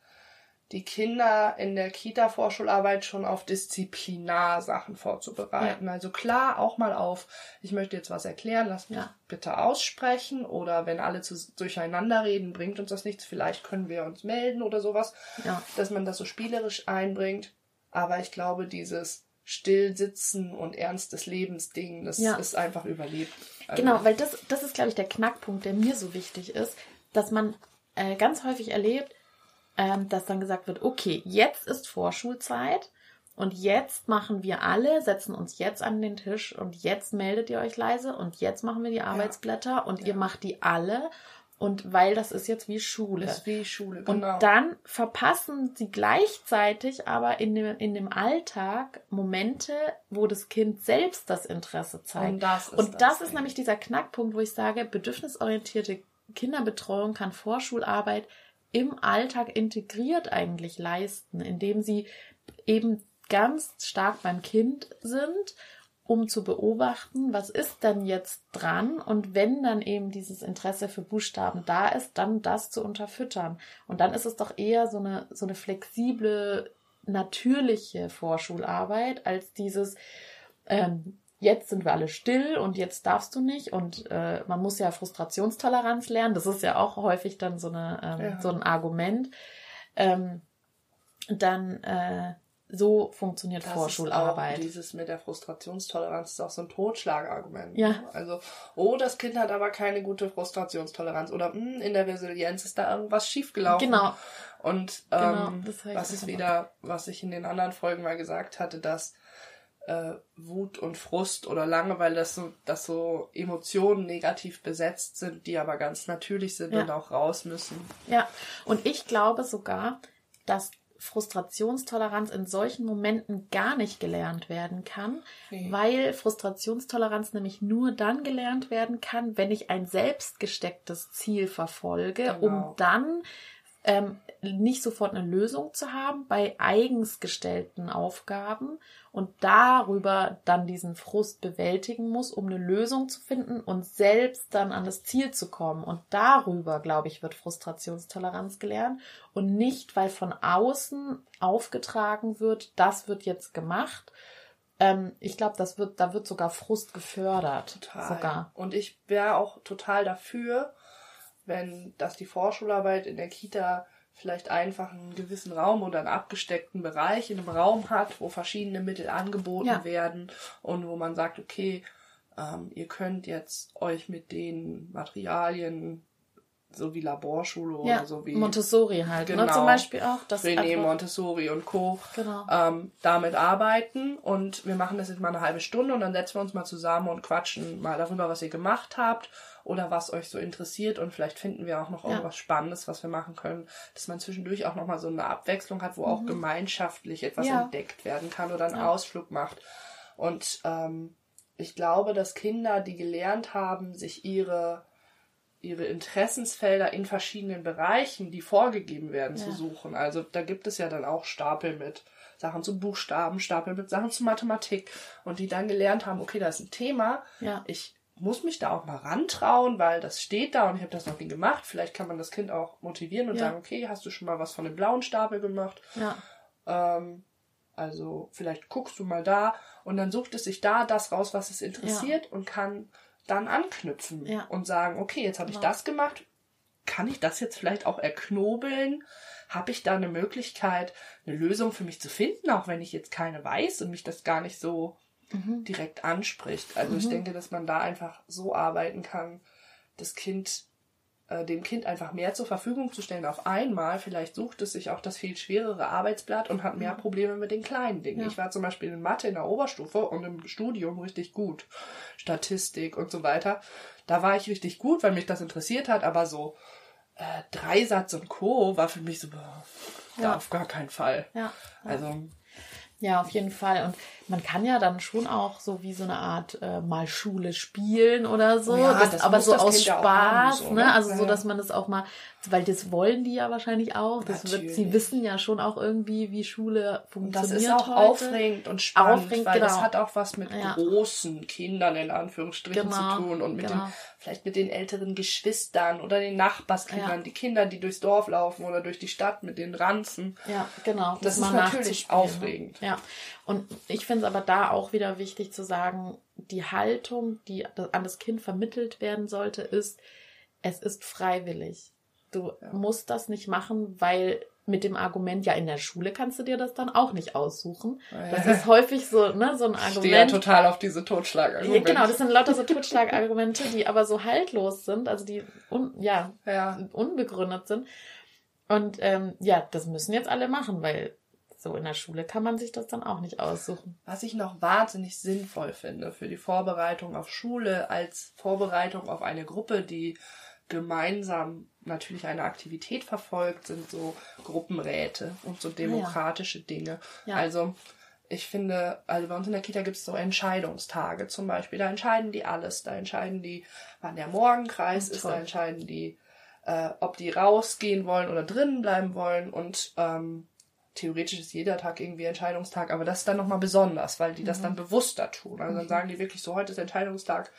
Speaker 2: die Kinder in der Kita-Vorschularbeit schon auf Disziplinarsachen vorzubereiten. Also klar, auch mal auf, ich möchte jetzt was erklären, lass mich
Speaker 1: Ja.
Speaker 2: bitte aussprechen oder wenn alle zu, durcheinander reden, bringt uns das nichts, vielleicht können wir uns melden oder sowas,
Speaker 1: Ja.
Speaker 2: dass man das so spielerisch einbringt. Aber ich glaube, dieses Stillsitzen und Ernst des Lebens Ding, das
Speaker 1: Ja.
Speaker 2: ist einfach überlebt. Also-
Speaker 1: Genau, weil das, das ist, glaube ich, der Knackpunkt, der mir so wichtig ist, dass man äh, ganz häufig erlebt, ähm, dass dann gesagt wird, okay, jetzt ist Vorschulzeit und jetzt machen wir alle, setzen uns jetzt an den Tisch und jetzt meldet ihr euch leise und jetzt machen wir die Arbeitsblätter und ihr macht die alle und weil das ist jetzt wie Schule.
Speaker 2: Ist wie Schule,
Speaker 1: Und
Speaker 2: genau.
Speaker 1: dann verpassen sie gleichzeitig aber in dem, in dem Alltag Momente, wo das Kind selbst das Interesse zeigt.
Speaker 2: Und das ist
Speaker 1: Und
Speaker 2: das
Speaker 1: das ist nämlich dieser Knackpunkt, wo ich sage, bedürfnisorientierte Kinderbetreuung kann Vorschularbeit im Alltag integriert eigentlich leisten, indem sie eben ganz stark beim Kind sind, um zu beobachten, was ist denn jetzt dran und wenn dann eben dieses Interesse für Buchstaben da ist, dann das zu unterfüttern. Und dann ist es doch eher so eine, so eine flexible, natürliche Vorschularbeit als dieses, ähm, jetzt sind wir alle still und jetzt darfst du nicht und äh, man muss ja Frustrationstoleranz lernen. Das ist ja auch häufig dann so, eine, ähm,
Speaker 2: Ja.
Speaker 1: so ein Argument. Ähm, dann äh, so funktioniert
Speaker 2: Das
Speaker 1: Vorschularbeit.
Speaker 2: Ist auch dieses mit der Frustrationstoleranz ist auch so ein Totschlagargument.
Speaker 1: Ja.
Speaker 2: Also, oh, das Kind hat aber keine gute Frustrationstoleranz oder hm, in der Resilienz ist da irgendwas schiefgelaufen.
Speaker 1: Genau.
Speaker 2: Und
Speaker 1: Genau,
Speaker 2: ähm,
Speaker 1: ich
Speaker 2: was ist wieder, was ich in den anderen Folgen mal gesagt hatte, dass äh, Wut und Frust oder Langeweile, dass so, dass so Emotionen negativ besetzt sind, die aber ganz natürlich sind
Speaker 1: Ja.
Speaker 2: und auch raus müssen.
Speaker 1: Ja, und ich glaube sogar, dass Frustrationstoleranz in solchen Momenten gar nicht gelernt werden kann,
Speaker 2: Nee.
Speaker 1: weil Frustrationstoleranz nämlich nur dann gelernt werden kann, wenn ich ein selbstgestecktes Ziel verfolge, um
Speaker 2: Genau.
Speaker 1: dann ähm, nicht sofort eine Lösung zu haben bei eigens gestellten Aufgaben und darüber dann diesen Frust bewältigen muss, um eine Lösung zu finden und selbst dann an das Ziel zu kommen. Und darüber, glaube ich, wird Frustrationstoleranz gelernt und nicht, weil von außen aufgetragen wird, das wird jetzt gemacht ähm, ich glaube, das wird, da wird sogar Frust gefördert.
Speaker 2: Total.
Speaker 1: Sogar.
Speaker 2: Und ich wäre auch total dafür, wenn das die Vorschularbeit in der Kita vielleicht einfach einen gewissen Raum oder einen abgesteckten Bereich in einem Raum hat, wo verschiedene Mittel angeboten
Speaker 1: Ja.
Speaker 2: werden und wo man sagt, okay, ähm, ihr könnt jetzt euch mit den Materialien so wie Laborschule
Speaker 1: Ja,
Speaker 2: oder so wie
Speaker 1: Montessori halt. Ne?
Speaker 2: Genau.
Speaker 1: Zum Beispiel auch. Das
Speaker 2: René Montessori und Co.
Speaker 1: Genau.
Speaker 2: Ähm, damit arbeiten und wir machen das jetzt mal eine halbe Stunde und dann setzen wir uns mal zusammen und quatschen mal darüber, was ihr gemacht habt oder was euch so interessiert und vielleicht finden wir auch noch
Speaker 1: Ja.
Speaker 2: irgendwas Spannendes, was wir machen können, dass man zwischendurch auch noch mal so eine Abwechslung hat, wo auch gemeinschaftlich etwas
Speaker 1: Mhm. Ja.
Speaker 2: entdeckt werden kann oder einen
Speaker 1: Ja.
Speaker 2: Ausflug macht. Und ähm, ich glaube, dass Kinder, die gelernt haben, sich ihre ihre Interessensfelder in verschiedenen Bereichen, die vorgegeben werden, zu suchen. Also da gibt es ja dann auch Stapel mit Sachen zu Buchstaben, Stapel mit Sachen zu Mathematik und die dann gelernt haben, okay, da ist ein Thema,
Speaker 1: Ja.
Speaker 2: ich muss mich da auch mal rantrauen, weil das steht da und ich habe das noch nie gemacht. Vielleicht kann man das Kind auch motivieren und
Speaker 1: Ja.
Speaker 2: sagen, okay, hast du schon mal was von dem blauen Stapel gemacht?
Speaker 1: Ja.
Speaker 2: Ähm, also vielleicht guckst du mal da und dann sucht es sich da das raus, was es interessiert und kann dann anknüpfen
Speaker 1: Ja.
Speaker 2: und sagen, okay, jetzt habe ich
Speaker 1: Genau.
Speaker 2: das gemacht, kann ich das jetzt vielleicht auch erknobeln? Habe ich da eine Möglichkeit, eine Lösung für mich zu finden, auch wenn ich jetzt keine weiß und mich das gar nicht so
Speaker 1: Mhm.
Speaker 2: direkt anspricht? Also ich denke, dass man da einfach so arbeiten kann, das Kind äh, dem Kind einfach mehr zur Verfügung zu stellen auf einmal. Vielleicht sucht es sich auch das viel schwerere Arbeitsblatt und hat mehr Probleme mit den kleinen Dingen.
Speaker 1: Ja.
Speaker 2: Ich war zum Beispiel in Mathe in der Oberstufe und im Studium richtig gut. Statistik und so weiter. Da war ich richtig gut, weil mich das interessiert hat, aber so äh, Dreisatz und Co. war für mich so, boah,
Speaker 1: Ja.
Speaker 2: auf gar keinen Fall.
Speaker 1: Ja.
Speaker 2: Also,
Speaker 1: Ja, auf jeden Fall. Und man kann ja dann schon auch so wie so eine Art äh, mal Schule spielen oder so.
Speaker 2: Oh ja,
Speaker 1: das,
Speaker 2: das
Speaker 1: aber so
Speaker 2: das
Speaker 1: aus
Speaker 2: Kind auch haben,
Speaker 1: Spaß,
Speaker 2: so,
Speaker 1: ne?
Speaker 2: ne?
Speaker 1: Also so,
Speaker 2: Ja.
Speaker 1: dass man das auch mal, weil das wollen die ja wahrscheinlich auch. Das wird, sie wissen ja schon auch irgendwie, wie Schule
Speaker 2: und
Speaker 1: funktioniert.
Speaker 2: das ist auch
Speaker 1: heute.
Speaker 2: aufregend und spannend,
Speaker 1: Aufregend,
Speaker 2: weil das
Speaker 1: genau.
Speaker 2: hat auch was mit
Speaker 1: Ja.
Speaker 2: großen Kindern in Anführungsstrichen
Speaker 1: Genau,
Speaker 2: zu tun und mit
Speaker 1: genau.
Speaker 2: den, vielleicht mit den älteren Geschwistern oder den Nachbarskindern,
Speaker 1: Ja.
Speaker 2: die Kinder, die durchs Dorf laufen oder durch die Stadt mit den Ranzen.
Speaker 1: Ja, genau.
Speaker 2: Das
Speaker 1: mal
Speaker 2: ist natürlich
Speaker 1: nachzuspielen,
Speaker 2: aufregend.
Speaker 1: Ne? Ja. Und ich finde es aber da auch wieder wichtig zu sagen, die Haltung, die an das Kind vermittelt werden sollte, ist, es ist freiwillig. Du musst das nicht machen, weil mit dem Argument, ja, in der Schule kannst du dir das dann auch nicht aussuchen. Das ist häufig so, ne, so ein
Speaker 2: Ich stehe ja
Speaker 1: Argument.
Speaker 2: total auf diese
Speaker 1: Ja,
Speaker 2: Totschlagargumente.
Speaker 1: genau, das sind lauter so Totschlagargumente, die aber so haltlos sind, also die un, ja,
Speaker 2: Ja.
Speaker 1: unbegründet sind. Und ähm, ja, das müssen jetzt alle machen, weil so in der Schule kann man sich das dann auch nicht aussuchen.
Speaker 2: Was ich noch wahnsinnig sinnvoll finde für die Vorbereitung auf Schule als Vorbereitung auf eine Gruppe, die gemeinsam natürlich eine Aktivität verfolgt, sind so Gruppenräte und so demokratische Dinge.
Speaker 1: Ja.
Speaker 2: Also ich finde, also bei uns in der Kita gibt es so Entscheidungstage zum Beispiel. Da entscheiden die alles. Da entscheiden die, wann der Morgenkreis ist. Da entscheiden die, äh, ob die rausgehen wollen oder drinnen bleiben wollen. Und ähm, theoretisch ist jeder Tag irgendwie Entscheidungstag, aber das ist dann nochmal besonders, weil die das
Speaker 1: Mhm.
Speaker 2: dann bewusster tun. Also dann sagen die wirklich so, heute ist Entscheidungstag,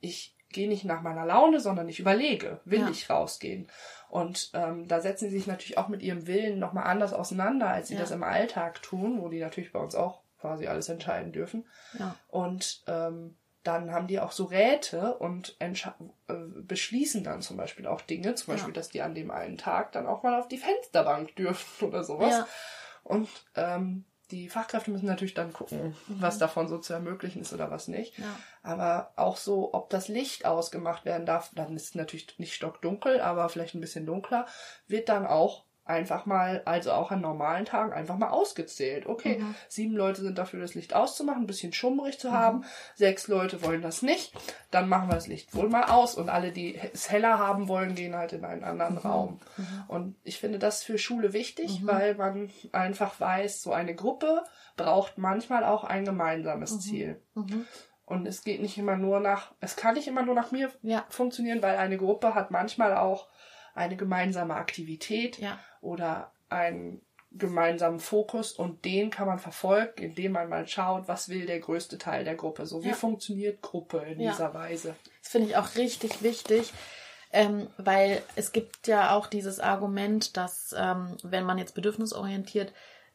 Speaker 2: ich gehe nicht nach meiner Laune, sondern ich überlege, will
Speaker 1: Ja.
Speaker 2: ich rausgehen. Und ähm, da setzen sie sich natürlich auch mit ihrem Willen nochmal anders auseinander, als sie
Speaker 1: Ja.
Speaker 2: das im Alltag tun, wo die natürlich bei uns auch quasi alles entscheiden dürfen.
Speaker 1: Ja.
Speaker 2: Und ähm, dann haben die auch so Räte und äh, beschließen dann zum Beispiel auch Dinge, zum. Beispiel, dass die an dem einen Tag dann auch mal auf die Fensterbank dürfen oder sowas. Und ähm, die Fachkräfte müssen natürlich dann gucken, was davon so zu ermöglichen ist oder was nicht.
Speaker 1: Ja.
Speaker 2: Aber auch so, ob das Licht ausgemacht werden darf, dann ist es natürlich nicht stockdunkel, aber vielleicht ein bisschen dunkler, wird dann auch einfach mal, also auch an normalen Tagen, einfach mal ausgezählt. Okay,
Speaker 1: Mhm.
Speaker 2: sieben Leute sind dafür, das Licht auszumachen, ein bisschen schummrig zu haben. Sechs Leute wollen das nicht. Dann machen wir das Licht wohl mal aus. Und alle, die es heller haben wollen, gehen halt in einen anderen Raum. Und ich finde das für Schule wichtig, weil man einfach weiß, so eine Gruppe braucht manchmal auch ein gemeinsames Ziel.
Speaker 1: Mhm.
Speaker 2: Und es geht nicht immer nur nach, es kann nicht immer nur nach mir
Speaker 1: Ja.
Speaker 2: funktionieren, weil eine Gruppe hat manchmal auch eine gemeinsame Aktivität
Speaker 1: Ja.
Speaker 2: oder einen gemeinsamen Fokus und den kann man verfolgen, indem man mal schaut, was will der größte Teil der Gruppe. So, wie
Speaker 1: Ja.
Speaker 2: funktioniert Gruppe in
Speaker 1: Ja.
Speaker 2: dieser Weise?
Speaker 1: Das finde ich auch richtig wichtig, ähm, weil es gibt ja auch dieses Argument, dass ähm, wenn man jetzt bedürfnisorientiert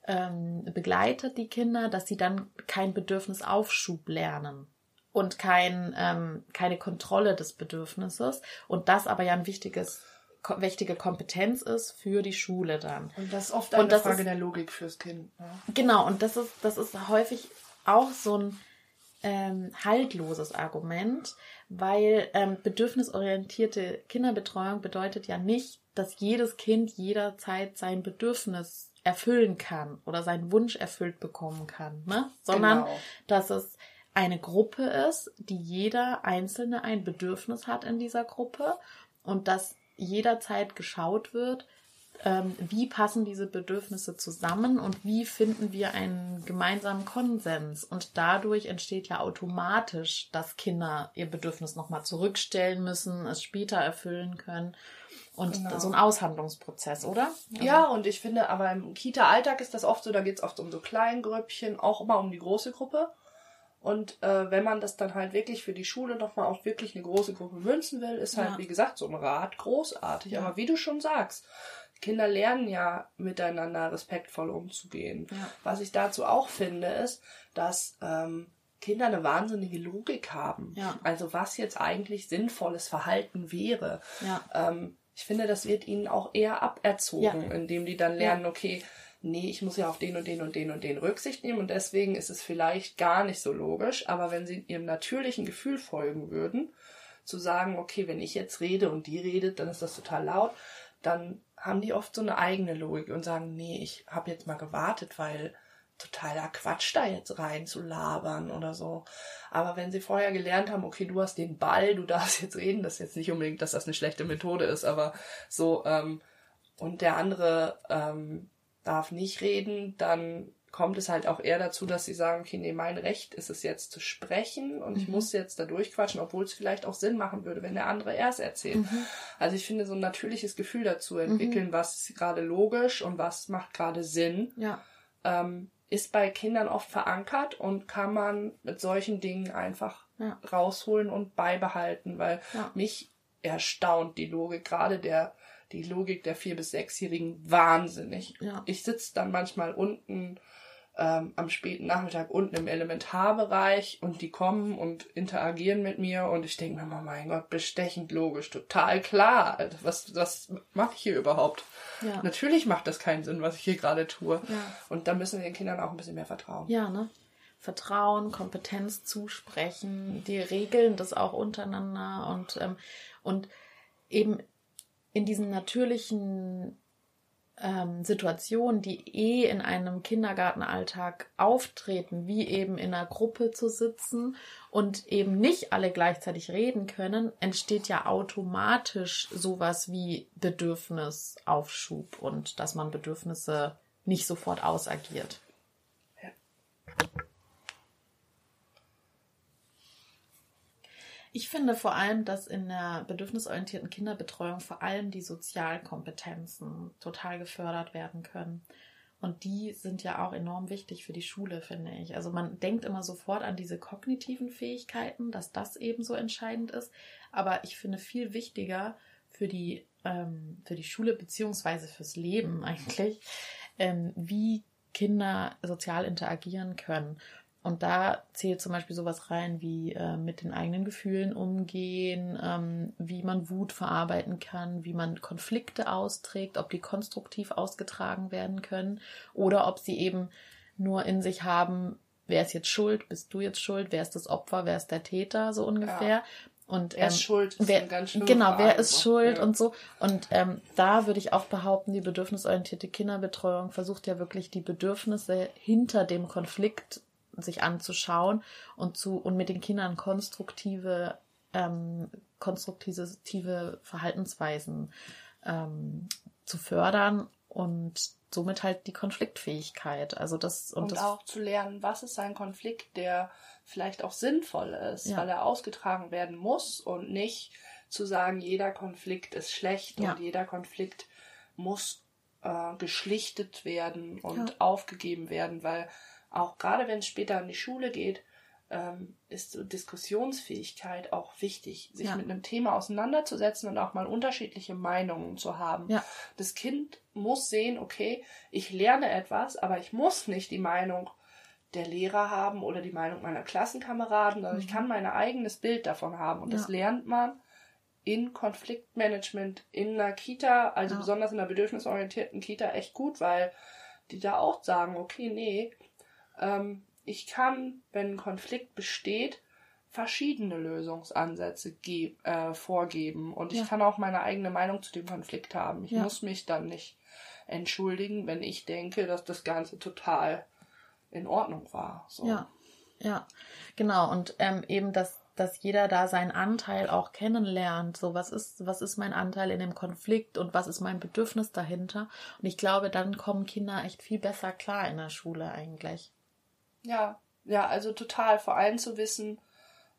Speaker 1: ähm, begleitet die Kinder, dass sie dann kein Bedürfnisaufschub lernen und kein, ähm, keine Kontrolle des Bedürfnisses und das aber ja ein wichtiges wichtige Kompetenz ist für die Schule dann.
Speaker 2: Und das ist oft eine Frage ist, der Logik fürs Kind. Ne?
Speaker 1: Genau, und das ist, das ist häufig auch so ein ähm, haltloses Argument, weil ähm, bedürfnisorientierte Kinderbetreuung bedeutet ja nicht, dass jedes Kind jederzeit sein Bedürfnis erfüllen kann oder seinen Wunsch erfüllt bekommen kann, ne? sondern genau. dass es eine Gruppe ist, die jeder Einzelne ein Bedürfnis hat in dieser Gruppe und dass jederzeit geschaut wird, ähm, wie passen diese Bedürfnisse zusammen und wie finden wir einen gemeinsamen Konsens. Und dadurch entsteht ja automatisch, dass Kinder ihr Bedürfnis nochmal zurückstellen müssen, es später erfüllen können. Und genau. so ein Aushandlungsprozess, oder?
Speaker 2: Also ja, und ich finde, aber im Kita-Alltag ist das oft so, da geht es oft um so Kleingrüppchen, auch immer um die große Gruppe. Und äh, wenn man das dann halt wirklich für die Schule nochmal auf wirklich eine große Gruppe münzen will, ist halt, ja. wie gesagt, so ein Rat großartig. Ja. Aber wie du schon sagst, Kinder lernen ja miteinander respektvoll umzugehen. Ja. Was ich dazu auch finde, ist, dass ähm, Kinder eine wahnsinnige Logik haben. Also was jetzt eigentlich sinnvolles Verhalten wäre. Ähm, ich finde, das wird ihnen auch eher aberzogen, indem die dann lernen, okay, nee, ich muss ja auf den und den und den und den Rücksicht nehmen und deswegen ist es vielleicht gar nicht so logisch, aber wenn sie ihrem natürlichen Gefühl folgen würden, zu sagen, okay, wenn ich jetzt rede und die redet, dann ist das total laut, dann haben die oft so eine eigene Logik und sagen, nee, ich habe jetzt mal gewartet, weil totaler Quatsch da jetzt rein zu labern oder so. Aber wenn sie vorher gelernt haben, okay, du hast den Ball, du darfst jetzt reden, das ist jetzt nicht unbedingt, dass das eine schlechte Methode ist, aber so, ähm, und der andere ähm, darf nicht reden, dann kommt es halt auch eher dazu, dass sie sagen, okay, nee, mein Recht ist es jetzt zu sprechen und mhm. ich muss jetzt da durchquatschen, obwohl es vielleicht auch Sinn machen würde, wenn der andere erst erzählt. Mhm. Also ich finde, so ein natürliches Gefühl dazu entwickeln, mhm. was ist gerade logisch und was macht gerade Sinn, ja. ähm, ist bei Kindern oft verankert und kann man mit solchen Dingen einfach ja. rausholen und beibehalten, weil ja. mich erstaunt die Logik gerade der die Logik der vier bis sechsjährigen wahnsinnig. Ja. Ich sitze dann manchmal unten ähm, am späten Nachmittag unten im Elementarbereich und die kommen und interagieren mit mir und ich denke mir, oh mein Gott, bestechend logisch, total klar. Was, was mache ich hier überhaupt? Ja. Natürlich macht das keinen Sinn, was ich hier gerade tue. Ja. Und da müssen wir den Kindern auch ein bisschen mehr vertrauen.
Speaker 1: Ja, ne? Vertrauen, Kompetenz zusprechen, die regeln das auch untereinander und, ähm, und eben in diesen natürlichen ähm, Situationen, die eh in einem Kindergartenalltag auftreten, wie eben in einer Gruppe zu sitzen und eben nicht alle gleichzeitig reden können, entsteht ja automatisch sowas wie Bedürfnisaufschub und dass man Bedürfnisse nicht sofort ausagiert. Ich finde vor allem, dass in der bedürfnisorientierten Kinderbetreuung vor allem die Sozialkompetenzen total gefördert werden können. Und die sind ja auch enorm wichtig für die Schule, finde ich. Also man denkt immer sofort an diese kognitiven Fähigkeiten, dass das eben so entscheidend ist. Aber ich finde viel wichtiger für die, ähm, für die Schule beziehungsweise fürs Leben eigentlich, ähm, wie Kinder sozial interagieren können. Und da zählt zum Beispiel sowas rein wie äh, mit den eigenen Gefühlen umgehen, ähm, wie man Wut verarbeiten kann, wie man Konflikte austrägt, ob die konstruktiv ausgetragen werden können oder ob sie eben nur in sich haben, wer ist jetzt schuld, bist du jetzt schuld, wer ist das Opfer, wer ist der Täter, so ungefähr. Ja. Und wer ähm, ist schuld? Ist wer, genau, Frage. wer ist schuld ja. und so. Und ähm, da würde ich auch behaupten, die bedürfnisorientierte Kinderbetreuung versucht ja wirklich die Bedürfnisse hinter dem Konflikt sich anzuschauen und zu und mit den Kindern konstruktive ähm, konstruktive Verhaltensweisen ähm, zu fördern und somit halt die Konfliktfähigkeit. Also das
Speaker 2: und, und das, auch zu lernen, was ist ein Konflikt, der vielleicht auch sinnvoll ist, ja. weil er ausgetragen werden muss und nicht zu sagen, jeder Konflikt ist schlecht ja. und jeder Konflikt muss äh, geschlichtet werden und ja. aufgegeben werden, weil auch gerade wenn es später in die Schule geht, ähm, ist so Diskussionsfähigkeit auch wichtig, sich
Speaker 1: Ja.
Speaker 2: mit einem Thema auseinanderzusetzen und auch mal unterschiedliche Meinungen zu haben.
Speaker 1: Ja.
Speaker 2: Das Kind muss sehen, okay, ich lerne etwas, aber ich muss nicht die Meinung der Lehrer haben oder die Meinung meiner Klassenkameraden, sondern ich kann mein eigenes Bild davon haben. Und das
Speaker 1: Mhm. Ja.
Speaker 2: lernt man in Konfliktmanagement in einer Kita, also besonders in einer bedürfnisorientierten Kita, echt gut, weil die da auch sagen, okay, nee, ähm, ich kann, wenn ein Konflikt besteht, verschiedene Lösungsansätze äh, vorgeben und ich
Speaker 1: Ja.
Speaker 2: kann auch meine eigene Meinung zu dem Konflikt haben. Ich
Speaker 1: Ja.
Speaker 2: muss mich dann nicht entschuldigen, wenn ich denke, dass das Ganze total in Ordnung war. So.
Speaker 1: Ja, ja, genau. Und ähm, eben, dass, dass jeder da seinen Anteil auch kennenlernt. So, was ist, was ist mein Anteil in dem Konflikt und was ist mein Bedürfnis dahinter? Und ich glaube, dann kommen Kinder echt viel besser klar in der Schule eigentlich.
Speaker 2: Ja, ja, also total. Vor allem zu wissen,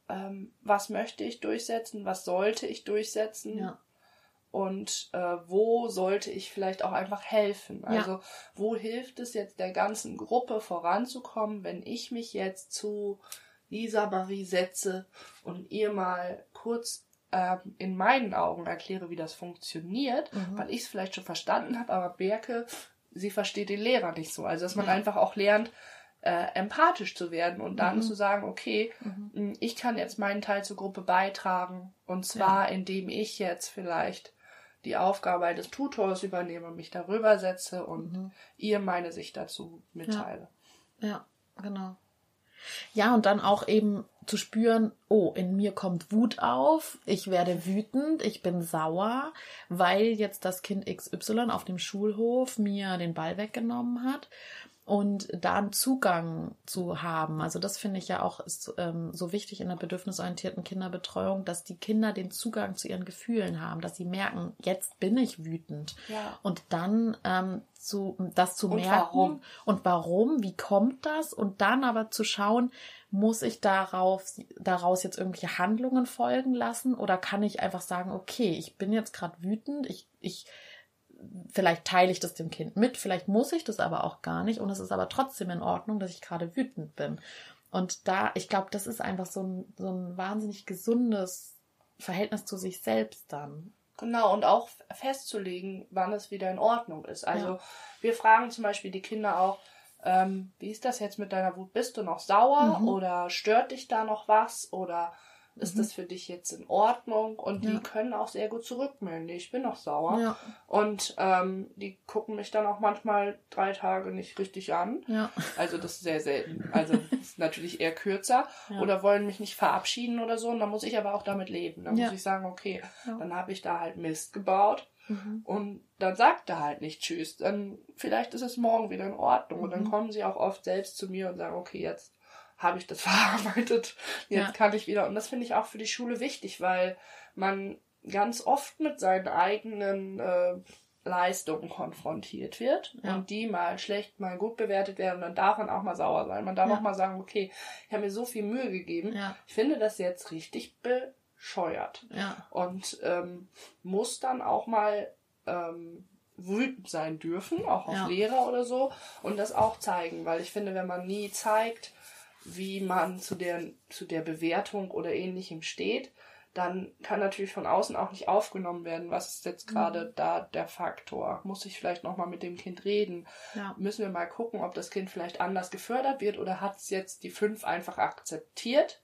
Speaker 2: ähm, was möchte ich durchsetzen, was sollte ich durchsetzen
Speaker 1: Ja,
Speaker 2: und äh, wo sollte ich vielleicht auch einfach helfen.
Speaker 1: Ja.
Speaker 2: Also wo hilft es jetzt der ganzen Gruppe voranzukommen, wenn ich mich jetzt zu Lisa Marie setze und ihr mal kurz ähm, in meinen Augen erkläre, wie das funktioniert,
Speaker 1: Mhm.
Speaker 2: weil ich es vielleicht schon verstanden habe, aber merke, sie versteht den Lehrer nicht so. Also dass man
Speaker 1: Ja.
Speaker 2: einfach auch lernt, äh, empathisch zu werden und dann
Speaker 1: Mhm.
Speaker 2: zu sagen, okay,
Speaker 1: Mhm.
Speaker 2: mh, ich kann jetzt meinen Teil zur Gruppe beitragen und zwar indem ich jetzt vielleicht die Aufgabe eines Tutors übernehme, mich darüber setze und
Speaker 1: Mhm.
Speaker 2: ihr meine Sicht dazu mitteile.
Speaker 1: ja, genau. Ja, und dann auch eben zu spüren, oh, in mir kommt Wut auf, ich werde wütend, ich bin sauer, weil jetzt das Kind XY auf dem Schulhof mir den Ball weggenommen hat. Und da einen Zugang zu haben. Also das finde ich ja auch ist, ähm, so wichtig in der bedürfnisorientierten Kinderbetreuung, dass die Kinder den Zugang zu ihren Gefühlen haben, dass sie merken, jetzt bin ich wütend.
Speaker 2: Ja.
Speaker 1: Und dann ähm, zu, das zu
Speaker 2: Und
Speaker 1: merken
Speaker 2: warum?
Speaker 1: und warum, wie kommt das und dann aber zu schauen, muss ich darauf, daraus jetzt irgendwelche Handlungen folgen lassen oder kann ich einfach sagen, okay, ich bin jetzt gerade wütend, ich, ich, vielleicht teile ich das dem Kind mit, vielleicht muss ich das aber auch gar nicht und es ist aber trotzdem in Ordnung, dass ich gerade wütend bin. Und da, ich glaube, das ist einfach so ein, so ein wahnsinnig gesundes Verhältnis zu sich selbst dann.
Speaker 2: Genau, und auch festzulegen, wann es wieder in Ordnung ist. Also
Speaker 1: Ja.
Speaker 2: wir fragen zum Beispiel die Kinder auch, ähm, wie ist das jetzt mit deiner Wut? Bist du noch sauer
Speaker 1: Mhm.
Speaker 2: oder stört dich da noch was? Oder ist
Speaker 1: Mhm.
Speaker 2: das für dich jetzt in Ordnung? Und
Speaker 1: Ja.
Speaker 2: die können auch sehr gut zurückmelden. Nee, ich bin noch sauer.
Speaker 1: Ja,
Speaker 2: Und ähm, die gucken mich dann auch manchmal drei Tage nicht richtig an.
Speaker 1: ja,
Speaker 2: Also das ist sehr selten. Also das ist natürlich eher kürzer. Oder wollen mich nicht verabschieden oder so. Und dann muss ich aber auch damit leben. Dann muss ich sagen, okay, dann habe ich da halt Mist gebaut.
Speaker 1: mhm.
Speaker 2: Und dann sagt er halt nicht Tschüss. Dann vielleicht ist es morgen wieder in Ordnung. Und dann
Speaker 1: Mhm.
Speaker 2: kommen sie auch oft selbst zu mir und sagen, okay, jetzt habe ich das verarbeitet. Jetzt
Speaker 1: Ja.
Speaker 2: kann ich wieder. Und das finde ich auch für die Schule wichtig, weil man ganz oft mit seinen eigenen äh, Leistungen konfrontiert wird
Speaker 1: Ja.
Speaker 2: und die mal schlecht, mal gut bewertet werden. Und dann darf man auch mal sauer sein. Man darf
Speaker 1: Ja.
Speaker 2: auch mal sagen, okay, ich habe mir so viel Mühe gegeben.
Speaker 1: ja,
Speaker 2: Ich finde das jetzt richtig bescheuert und ähm, muss dann auch mal ähm, wütend sein dürfen, auch auf. Lehrer oder so, und das auch zeigen, weil ich finde, wenn man nie zeigt, wie man zu der, zu der Bewertung oder ähnlichem steht, dann kann natürlich von außen auch nicht aufgenommen werden, was ist jetzt gerade da der Faktor. Muss ich vielleicht nochmal mit dem Kind reden?
Speaker 1: ja,
Speaker 2: Müssen wir mal gucken, ob das Kind vielleicht anders gefördert wird oder hat es jetzt die fünf einfach akzeptiert